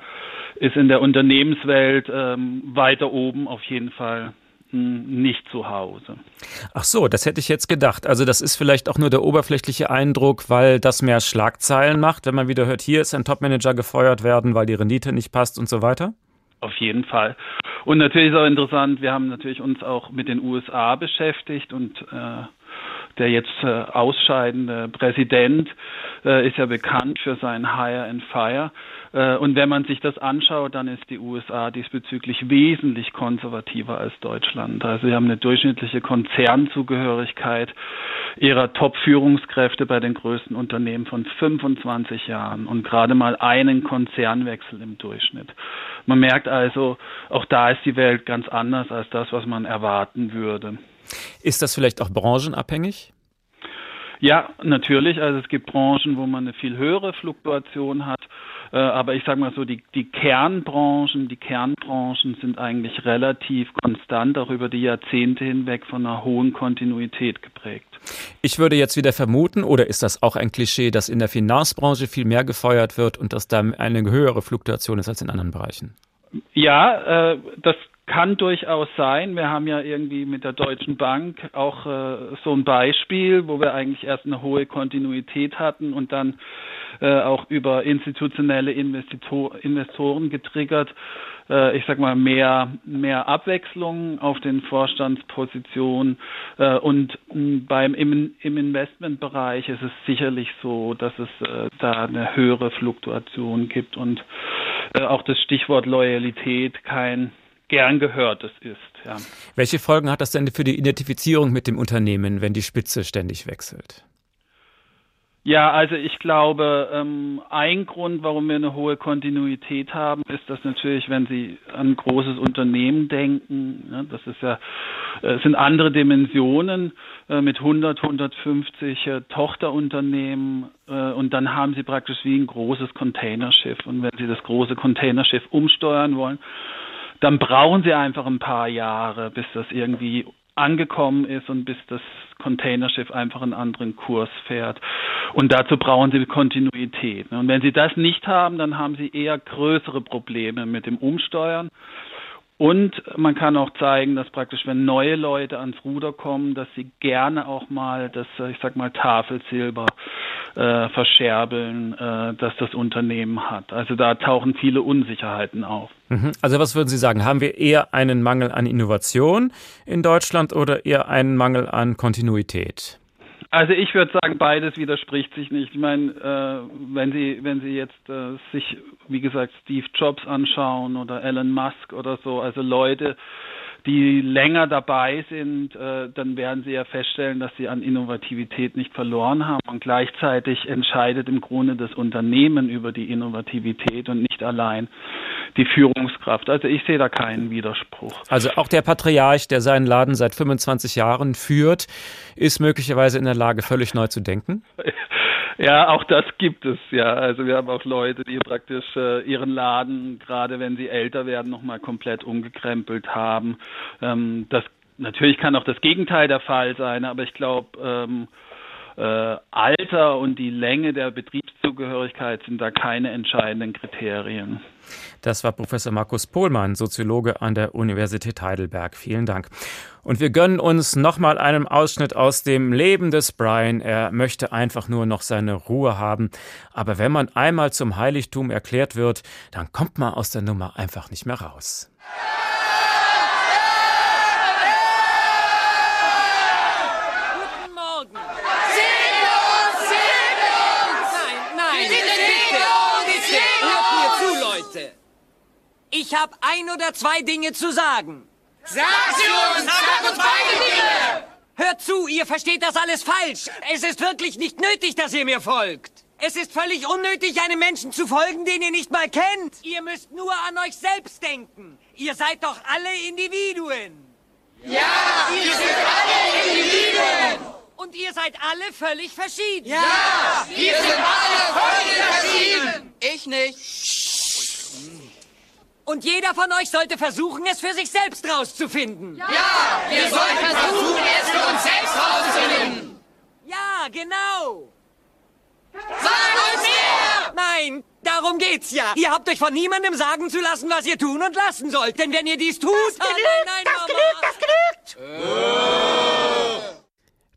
ist in der Unternehmenswelt ähm, weiter oben auf jeden Fall hm, nicht zu Hause. Ach so, das hätte ich jetzt gedacht. Also das ist vielleicht auch nur der oberflächliche Eindruck, weil das mehr Schlagzeilen macht, wenn man wieder hört, hier ist ein Topmanager gefeuert werden, weil die Rendite nicht passt und so weiter? Auf jeden Fall. Und natürlich ist auch interessant, wir haben natürlich uns auch mit den USA beschäftigt und äh, der jetzt äh, ausscheidende Präsident äh, ist ja bekannt für sein Hire and Fire. Äh, und wenn man sich das anschaut, dann ist die USA diesbezüglich wesentlich konservativer als Deutschland. Also sie haben eine durchschnittliche Konzernzugehörigkeit ihrer Top-Führungskräfte bei den größten Unternehmen von 25 Jahren und gerade mal einen Konzernwechsel im Durchschnitt. Man merkt also, auch da ist die Welt ganz anders als das, was man erwarten würde. Ist das vielleicht auch branchenabhängig? Ja, natürlich. Also es gibt Branchen, wo man eine viel höhere Fluktuation hat. Äh, aber ich sage mal so, die, die Kernbranchen, die Kernbranchen sind eigentlich relativ konstant, auch über die Jahrzehnte hinweg von einer hohen Kontinuität geprägt. Ich würde jetzt wieder vermuten, oder ist das auch ein Klischee, dass in der Finanzbranche viel mehr gefeuert wird und dass da eine höhere Fluktuation ist als in anderen Bereichen? Ja, äh, das kann durchaus sein. Wir haben ja irgendwie mit der Deutschen Bank auch äh, so ein Beispiel, wo wir eigentlich erst eine hohe Kontinuität hatten und dann äh, auch über institutionelle Investitor Investoren getriggert, äh, ich sag mal, mehr, mehr Abwechslung auf den Vorstandspositionen. Äh, und mh, beim im, im Investmentbereich ist es sicherlich so, dass es äh, da eine höhere Fluktuation gibt und äh, auch das Stichwort Loyalität kein gern gehörtes ist. Ja. Welche Folgen hat das denn für die Identifizierung mit dem Unternehmen, wenn die Spitze ständig wechselt? Ja, also ich glaube, ähm, ein Grund, warum wir eine hohe Kontinuität haben, ist, dass natürlich, wenn Sie an ein großes Unternehmen denken, ne, das ist ja, äh, sind andere Dimensionen äh, mit 100, 150 äh, Tochterunternehmen und dann haben Sie praktisch wie ein großes Containerschiff und wenn Sie das große Containerschiff umsteuern wollen, dann brauchen sie einfach ein paar Jahre, bis das irgendwie angekommen ist und bis das Containerschiff einfach einen anderen Kurs fährt. Und dazu brauchen sie Kontinuität. Und wenn sie das nicht haben, dann haben sie eher größere Probleme mit dem Umsteuern. Und man kann auch zeigen, dass praktisch, wenn neue Leute ans Ruder kommen, dass sie gerne auch mal das, ich sag mal, Tafelsilber äh, verscherbeln, äh, dass das Unternehmen hat. Also da tauchen viele Unsicherheiten auf. Mhm. Also was würden Sie sagen? Haben wir eher einen Mangel an Innovation in Deutschland oder eher einen Mangel an Kontinuität? Also ich würde sagen, beides widerspricht sich nicht. Ich meine, äh, wenn Sie wenn Sie jetzt äh, sich wie gesagt Steve Jobs anschauen oder Elon Musk oder so, also Leute, die länger dabei sind, äh, dann werden sie ja feststellen, dass sie an Innovativität nicht verloren haben. Und gleichzeitig entscheidet im Grunde das Unternehmen über die Innovativität und nicht allein die Führungskraft. Also ich sehe da keinen Widerspruch. Also auch der Patriarch, der seinen Laden seit 25 Jahren führt, ist möglicherweise in der Lage, völlig neu zu denken? Ja, auch das gibt es, ja. Also wir haben auch Leute, die praktisch äh, ihren Laden, gerade wenn sie älter werden, nochmal komplett umgekrempelt haben. Ähm, das natürlich kann auch das Gegenteil der Fall sein, aber ich glaube, ähm, äh, Alter und die Länge der Betriebszugehörigkeit sind da keine entscheidenden Kriterien. Das war Professor Markus Pohlmann, Soziologe an der Universität Heidelberg. Vielen Dank. Und wir gönnen uns nochmal einen Ausschnitt aus dem Leben des Brian. Er möchte einfach nur noch seine Ruhe haben. Aber wenn man einmal zum Heiligtum erklärt wird, dann kommt man aus der Nummer einfach nicht mehr raus. Ich habe ein oder zwei Dinge zu sagen. Sag sie uns! Sag uns beide Dinge! Hört zu, ihr versteht das alles falsch. Es ist wirklich nicht nötig, dass ihr mir folgt. Es ist völlig unnötig, einem Menschen zu folgen, den ihr nicht mal kennt. Ihr müsst nur an euch selbst denken. Ihr seid doch alle Individuen. Ja, wir sind alle Individuen. Und ihr seid alle völlig verschieden. Ja, wir sind alle völlig verschieden. Ich nicht. Und jeder von euch sollte versuchen, es für sich selbst rauszufinden. Ja, wir sollten versuchen, es für uns selbst rauszufinden. Ja, genau. Sag uns mehr! Nein, darum geht's ja. Ihr habt euch von niemandem sagen zu lassen, was ihr tun und lassen sollt. Denn wenn ihr dies tut... Das genügt, nein, nein, das genügt, das genügt.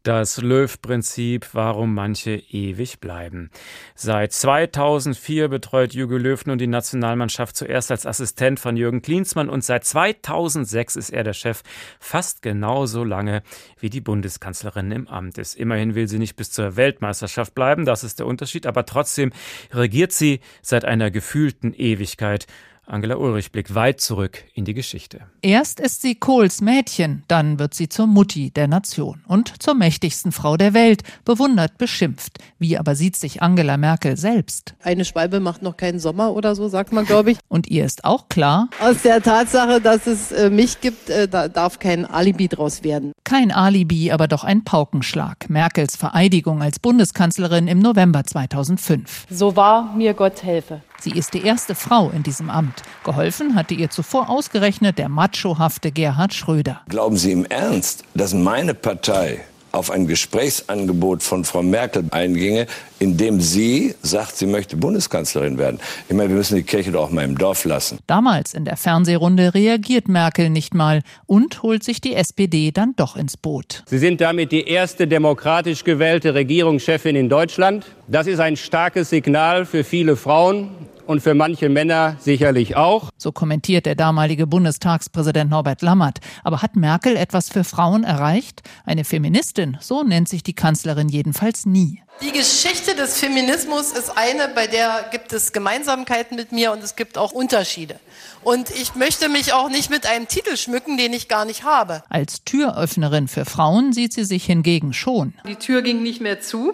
Das Löw-Prinzip, warum manche ewig bleiben. Seit 2004 betreut Jürgen Löw nun die Nationalmannschaft zuerst als Assistent von Jürgen Klinsmann und seit 2006 ist er der Chef fast genauso lange wie die Bundeskanzlerin im Amt ist. Immerhin will sie nicht bis zur Weltmeisterschaft bleiben, das ist der Unterschied, aber trotzdem regiert sie seit einer gefühlten Ewigkeit Angela Ulrich blickt weit zurück in die Geschichte. Erst ist sie Kohls Mädchen, dann wird sie zur Mutti der Nation und zur mächtigsten Frau der Welt, bewundert, beschimpft. Wie aber sieht sich Angela Merkel selbst? Eine Schwalbe macht noch keinen Sommer oder so, sagt man, glaube ich. Und ihr ist auch klar, aus der Tatsache, dass es äh, mich gibt, äh, da darf kein Alibi draus werden. Kein Alibi, aber doch ein Paukenschlag. Merkels Vereidigung als Bundeskanzlerin im November 2005. So wahr mir Gott helfe. Sie ist die erste Frau in diesem Amt. Geholfen hatte ihr zuvor ausgerechnet der machohafte Gerhard Schröder. Glauben Sie im Ernst, dass meine Partei auf ein Gesprächsangebot von Frau Merkel einginge, indem sie sagt, sie möchte Bundeskanzlerin werden. Ich meine, wir müssen die Kirche doch auch mal im Dorf lassen. Damals in der Fernsehrunde reagiert Merkel nicht mal und holt sich die SPD dann doch ins Boot. Sie sind damit die erste demokratisch gewählte Regierungschefin in Deutschland. Das ist ein starkes Signal für viele Frauen und für manche Männer sicherlich auch. So kommentiert der damalige Bundestagspräsident Norbert Lammert. Aber hat Merkel etwas für Frauen erreicht? Eine Feministin, so nennt sich die Kanzlerin jedenfalls nie. Die Geschichte des Feminismus ist eine, bei der gibt es Gemeinsamkeiten mit mir und es gibt auch Unterschiede. Und ich möchte mich auch nicht mit einem Titel schmücken, den ich gar nicht habe. Als Türöffnerin für Frauen sieht sie sich hingegen schon. Die Tür ging nicht mehr zu.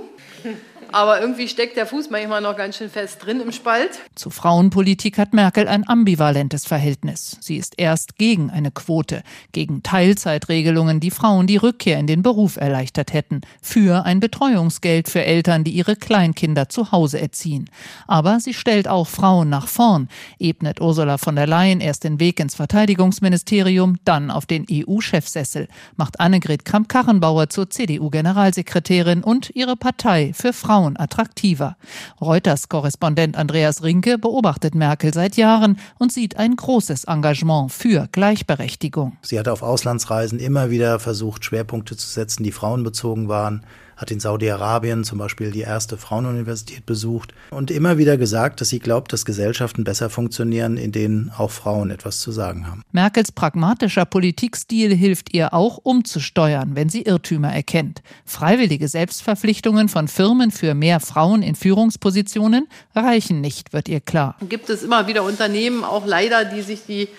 Aber irgendwie steckt der Fuß manchmal noch ganz schön fest drin im Spalt. Zu Frauenpolitik hat Merkel ein ambivalentes Verhältnis. Sie ist erst gegen eine Quote, gegen Teilzeitregelungen, die Frauen die Rückkehr in den Beruf erleichtert hätten, für ein Betreuungsgeld für Eltern, die ihre Kleinkinder zu Hause erziehen. Aber sie stellt auch Frauen nach vorn, ebnet Ursula von der Leyen erst den Weg ins Verteidigungsministerium, dann auf den EU-Chefsessel, macht Annegret Kramp-Karrenbauer zur CDU-Generalsekretärin und ihre Partei für Frauen attraktiver. Reuters-Korrespondent Andreas Rinke beobachtet Merkel seit Jahren und sieht ein großes Engagement für Gleichberechtigung. Sie hat auf Auslandsreisen immer wieder versucht, Schwerpunkte zu setzen, die frauenbezogen waren hat in Saudi-Arabien zum Beispiel die erste Frauenuniversität besucht und immer wieder gesagt, dass sie glaubt, dass Gesellschaften besser funktionieren, in denen auch Frauen etwas zu sagen haben. Merkels pragmatischer Politikstil hilft ihr auch umzusteuern, wenn sie Irrtümer erkennt. Freiwillige Selbstverpflichtungen von Firmen für mehr Frauen in Führungspositionen reichen nicht, wird ihr klar. Gibt es immer wieder Unternehmen, auch leider, die sich die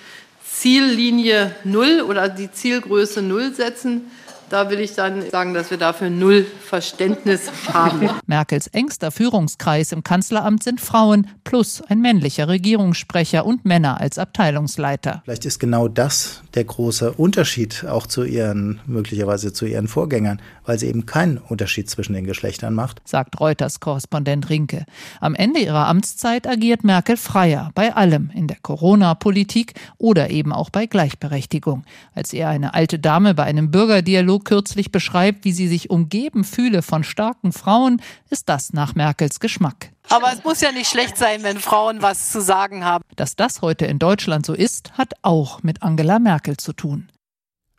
Ziellinie Null oder die Zielgröße Null setzen da will ich dann sagen, dass wir dafür null Verständnis haben. Merkels engster Führungskreis im Kanzleramt sind Frauen plus ein männlicher Regierungssprecher und Männer als Abteilungsleiter. Vielleicht ist genau das der große Unterschied auch zu ihren, möglicherweise zu ihren Vorgängern, weil sie eben keinen Unterschied zwischen den Geschlechtern macht. Sagt Reuters Korrespondent Rinke. Am Ende ihrer Amtszeit agiert Merkel freier bei allem in der Corona-Politik oder eben auch bei Gleichberechtigung. Als er eine alte Dame bei einem Bürgerdialog kürzlich beschreibt, wie sie sich umgeben fühle von starken Frauen, ist das nach Merkels Geschmack. Aber es muss ja nicht schlecht sein, wenn Frauen was zu sagen haben. Dass das heute in Deutschland so ist, hat auch mit Angela Merkel zu tun.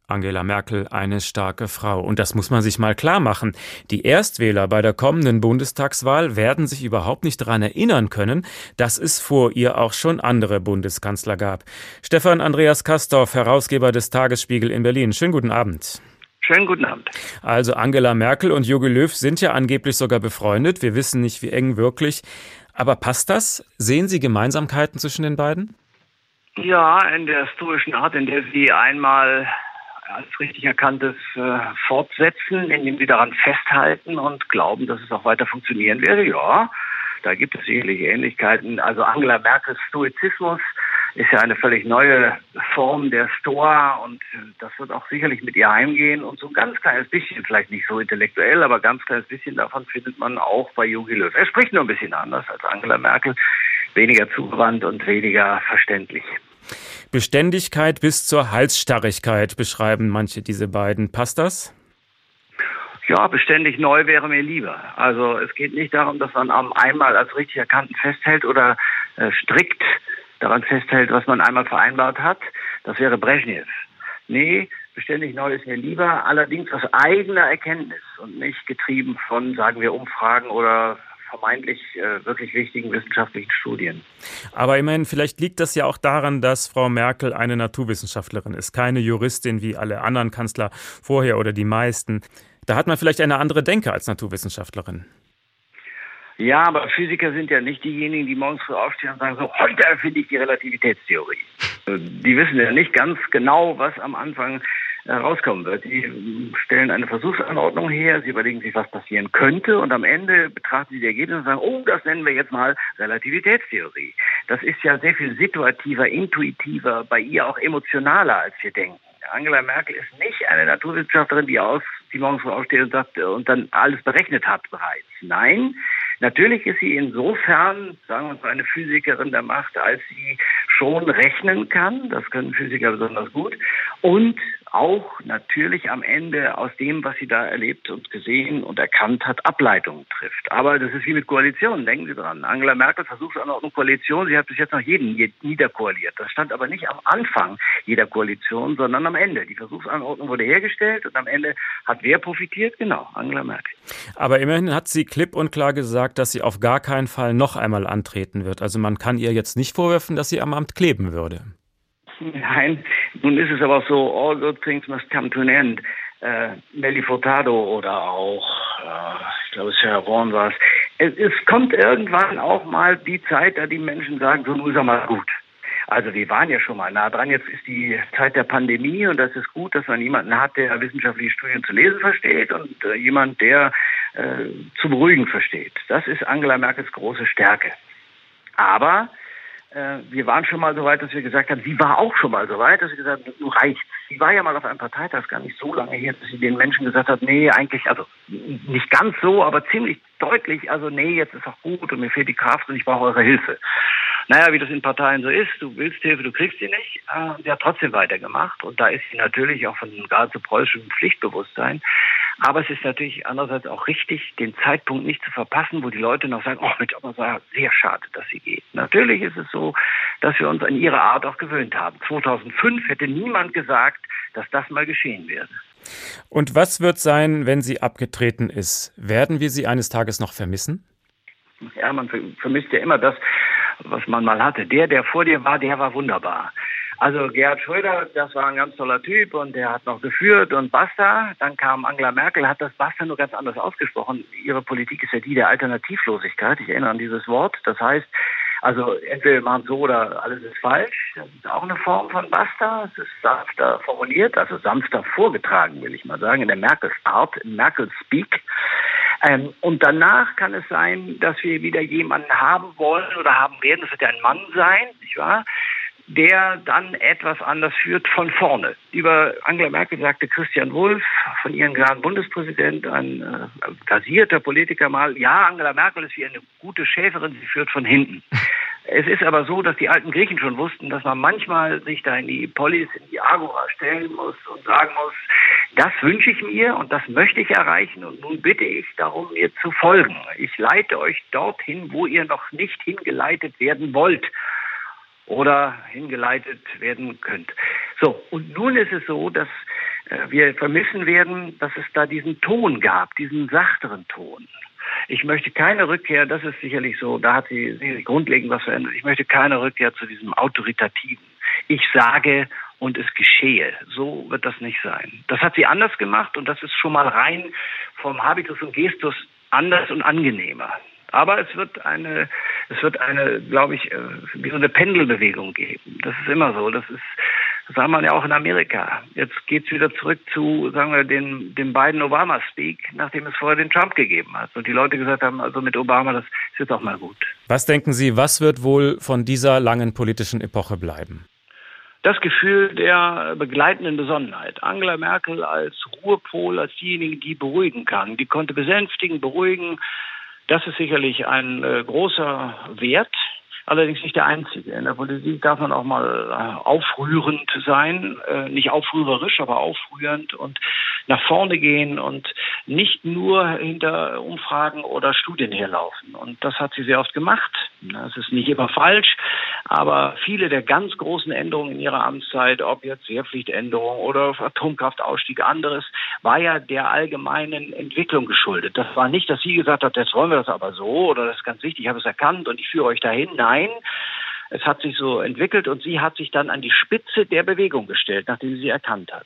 Angela Merkel eine starke Frau. Und das muss man sich mal klar machen. Die Erstwähler bei der kommenden Bundestagswahl werden sich überhaupt nicht daran erinnern können, dass es vor ihr auch schon andere Bundeskanzler gab. Stefan Andreas Kastorf, Herausgeber des Tagesspiegel in Berlin. Schönen guten Abend. Schönen guten Abend. Also Angela Merkel und Jogi Löw sind ja angeblich sogar befreundet. Wir wissen nicht, wie eng wirklich. Aber passt das? Sehen Sie Gemeinsamkeiten zwischen den beiden? Ja, in der stoischen Art, in der sie einmal als richtig erkanntes äh, fortsetzen, indem sie daran festhalten und glauben, dass es auch weiter funktionieren werde. Ja, da gibt es sicherlich Ähnlichkeiten. Also Angela Merkels Stoizismus ist ja eine völlig neue Form der Stoa und das wird auch sicherlich mit ihr heimgehen und so ein ganz kleines bisschen, vielleicht nicht so intellektuell, aber ganz kleines bisschen davon findet man auch bei Jogi Löw. Er spricht nur ein bisschen anders als Angela Merkel, weniger zugewandt und weniger verständlich. Beständigkeit bis zur Halsstarrigkeit beschreiben manche diese beiden. Passt das? Ja, beständig neu wäre mir lieber. Also es geht nicht darum, dass man am einmal als richtig erkannten festhält oder äh, strikt daran festhält, was man einmal vereinbart hat. Das wäre Brezhnev. Nee, beständig neu ist mir lieber, allerdings aus eigener Erkenntnis und nicht getrieben von, sagen wir, Umfragen oder vermeintlich äh, wirklich wichtigen wissenschaftlichen Studien. Aber immerhin, vielleicht liegt das ja auch daran, dass Frau Merkel eine Naturwissenschaftlerin ist, keine Juristin wie alle anderen Kanzler vorher oder die meisten. Da hat man vielleicht eine andere Denke als Naturwissenschaftlerin. Ja, aber Physiker sind ja nicht diejenigen, die morgens früh aufstehen und sagen, so, heute erfinde ich die Relativitätstheorie. Die wissen ja nicht ganz genau, was am Anfang rauskommen wird. Die stellen eine Versuchsanordnung her, sie überlegen sich, was passieren könnte und am Ende betrachten sie die Ergebnisse und sagen, oh, das nennen wir jetzt mal Relativitätstheorie. Das ist ja sehr viel situativer, intuitiver, bei ihr auch emotionaler, als wir denken. Angela Merkel ist nicht eine Naturwissenschaftlerin, die aus, die morgens früh aufsteht und sagt und dann alles berechnet hat bereits. Nein, Natürlich ist sie insofern, sagen wir mal, eine Physikerin der Macht, als sie schon rechnen kann. Das können Physiker besonders gut. Und auch natürlich am Ende aus dem, was sie da erlebt und gesehen und erkannt hat, Ableitungen trifft. Aber das ist wie mit Koalitionen, denken Sie dran. Angela Merkel eine Koalition, sie hat bis jetzt noch jeden niederkoaliert. Das stand aber nicht am Anfang jeder Koalition, sondern am Ende. Die Versuchsanordnung wurde hergestellt und am Ende hat wer profitiert? Genau, Angela Merkel. Aber immerhin hat sie klipp und klar gesagt, dass sie auf gar keinen Fall noch einmal antreten wird. Also man kann ihr jetzt nicht vorwerfen, dass sie am Amt kleben würde. Nein, nun ist es aber so, all good things must come to an end. Äh, Nelly Furtado oder auch, äh, ich glaube, Sarah Vaughan war es. Es kommt irgendwann auch mal die Zeit, da die Menschen sagen, so nun ist er mal gut. Also wir waren ja schon mal nah dran. Jetzt ist die Zeit der Pandemie und das ist gut, dass man jemanden hat, der wissenschaftliche Studien zu lesen versteht und äh, jemand, der äh, zu beruhigen versteht. Das ist Angela Merkels große Stärke. Aber wir waren schon mal so weit, dass wir gesagt haben, sie war auch schon mal so weit, dass sie gesagt hat, du reicht. Sie war ja mal auf einem Parteitag, gar nicht so lange her, dass sie den Menschen gesagt hat, nee, eigentlich, also nicht ganz so, aber ziemlich deutlich, also nee, jetzt ist auch gut und mir fehlt die Kraft und ich brauche eure Hilfe. Naja, wie das in Parteien so ist, du willst Hilfe, du kriegst sie nicht. Äh, sie hat trotzdem weitergemacht und da ist sie natürlich auch von geradezu preußischem Pflichtbewusstsein. Aber es ist natürlich andererseits auch richtig, den Zeitpunkt nicht zu verpassen, wo die Leute noch sagen, oh, mit aber sehr schade, dass sie geht. Natürlich ist es so, dass wir uns an ihre Art auch gewöhnt haben. 2005 hätte niemand gesagt, dass das mal geschehen werde. Und was wird sein, wenn sie abgetreten ist? Werden wir sie eines Tages noch vermissen? Ja, man vermisst ja immer das, was man mal hatte. Der, der vor dir war, der war wunderbar. Also Gerhard Schröder, das war ein ganz toller Typ und der hat noch geführt und basta. Dann kam Angela Merkel, hat das basta nur ganz anders ausgesprochen. Ihre Politik ist ja die der Alternativlosigkeit. Ich erinnere an dieses Wort. Das heißt, also entweder machen so oder alles ist falsch. Das ist auch eine Form von Basta. Es ist sanfter formuliert, also sanfter vorgetragen, will ich mal sagen, in der Merkels Art, in Merkels Speak. Ähm, und danach kann es sein, dass wir wieder jemanden haben wollen oder haben werden. Das wird ja ein Mann sein, nicht wahr? Der dann etwas anders führt von vorne. Über Angela Merkel sagte Christian Wulff, von ihrem Gran Bundespräsident, ein äh, Politiker mal, ja, Angela Merkel ist wie eine gute Schäferin, sie führt von hinten. Es ist aber so, dass die alten Griechen schon wussten, dass man manchmal sich da in die Polis, in die Agora stellen muss und sagen muss, das wünsche ich mir und das möchte ich erreichen und nun bitte ich darum, mir zu folgen. Ich leite euch dorthin, wo ihr noch nicht hingeleitet werden wollt oder hingeleitet werden könnt. So, und nun ist es so, dass äh, wir vermissen werden, dass es da diesen Ton gab, diesen sachteren Ton. Ich möchte keine Rückkehr, das ist sicherlich so, da hat sie, sie grundlegend was verändert. Ich möchte keine Rückkehr zu diesem autoritativen. Ich sage und es geschehe. So wird das nicht sein. Das hat sie anders gemacht und das ist schon mal rein vom Habitus und Gestus anders und angenehmer. Aber es wird eine, es wird eine, glaube ich, äh, wie so eine Pendelbewegung geben. Das ist immer so. Das ist, das sah man ja auch in Amerika. Jetzt geht es wieder zurück zu, sagen wir, den, dem beiden Obama-Speak, nachdem es vorher den Trump gegeben hat. Und die Leute gesagt haben, also mit Obama, das ist jetzt auch mal gut. Was denken Sie, was wird wohl von dieser langen politischen Epoche bleiben? das Gefühl der begleitenden Besonnenheit. Angela Merkel als Ruhepol, als diejenige, die beruhigen kann. Die konnte besänftigen, beruhigen, das ist sicherlich ein äh, großer Wert, allerdings nicht der einzige. In der Politik darf man auch mal äh, aufrührend sein, äh, nicht aufrührerisch, aber aufrührend und nach vorne gehen und nicht nur hinter Umfragen oder Studien herlaufen. Und das hat sie sehr oft gemacht. Das ist nicht immer falsch, aber viele der ganz großen Änderungen in ihrer Amtszeit, ob jetzt Wehrpflichtänderung oder Atomkraftausstieg, anderes, war ja der allgemeinen Entwicklung geschuldet. Das war nicht, dass sie gesagt hat, jetzt wollen wir das aber so oder das ist ganz wichtig, ich habe es erkannt und ich führe euch dahin. Nein, es hat sich so entwickelt und sie hat sich dann an die Spitze der Bewegung gestellt, nachdem sie erkannt hat.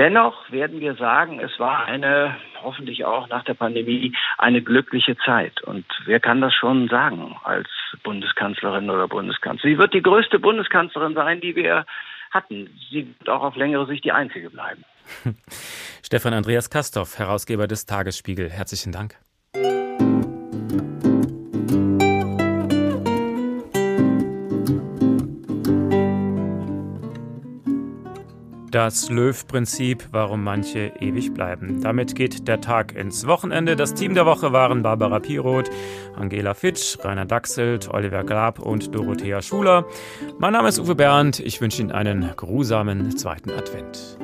Dennoch werden wir sagen, es war eine, hoffentlich auch nach der Pandemie, eine glückliche Zeit. Und wer kann das schon sagen als Bundeskanzlerin oder Bundeskanzler? Sie wird die größte Bundeskanzlerin sein, die wir hatten. Sie wird auch auf längere Sicht die einzige bleiben. Stefan Andreas Kastorf, Herausgeber des Tagesspiegel. Herzlichen Dank. Das Löw-Prinzip, warum manche ewig bleiben. Damit geht der Tag ins Wochenende. Das Team der Woche waren Barbara Piroth, Angela Fitsch, Rainer Dachselt, Oliver Glab und Dorothea Schuler. Mein Name ist Uwe Bernd. Ich wünsche Ihnen einen grusamen zweiten Advent.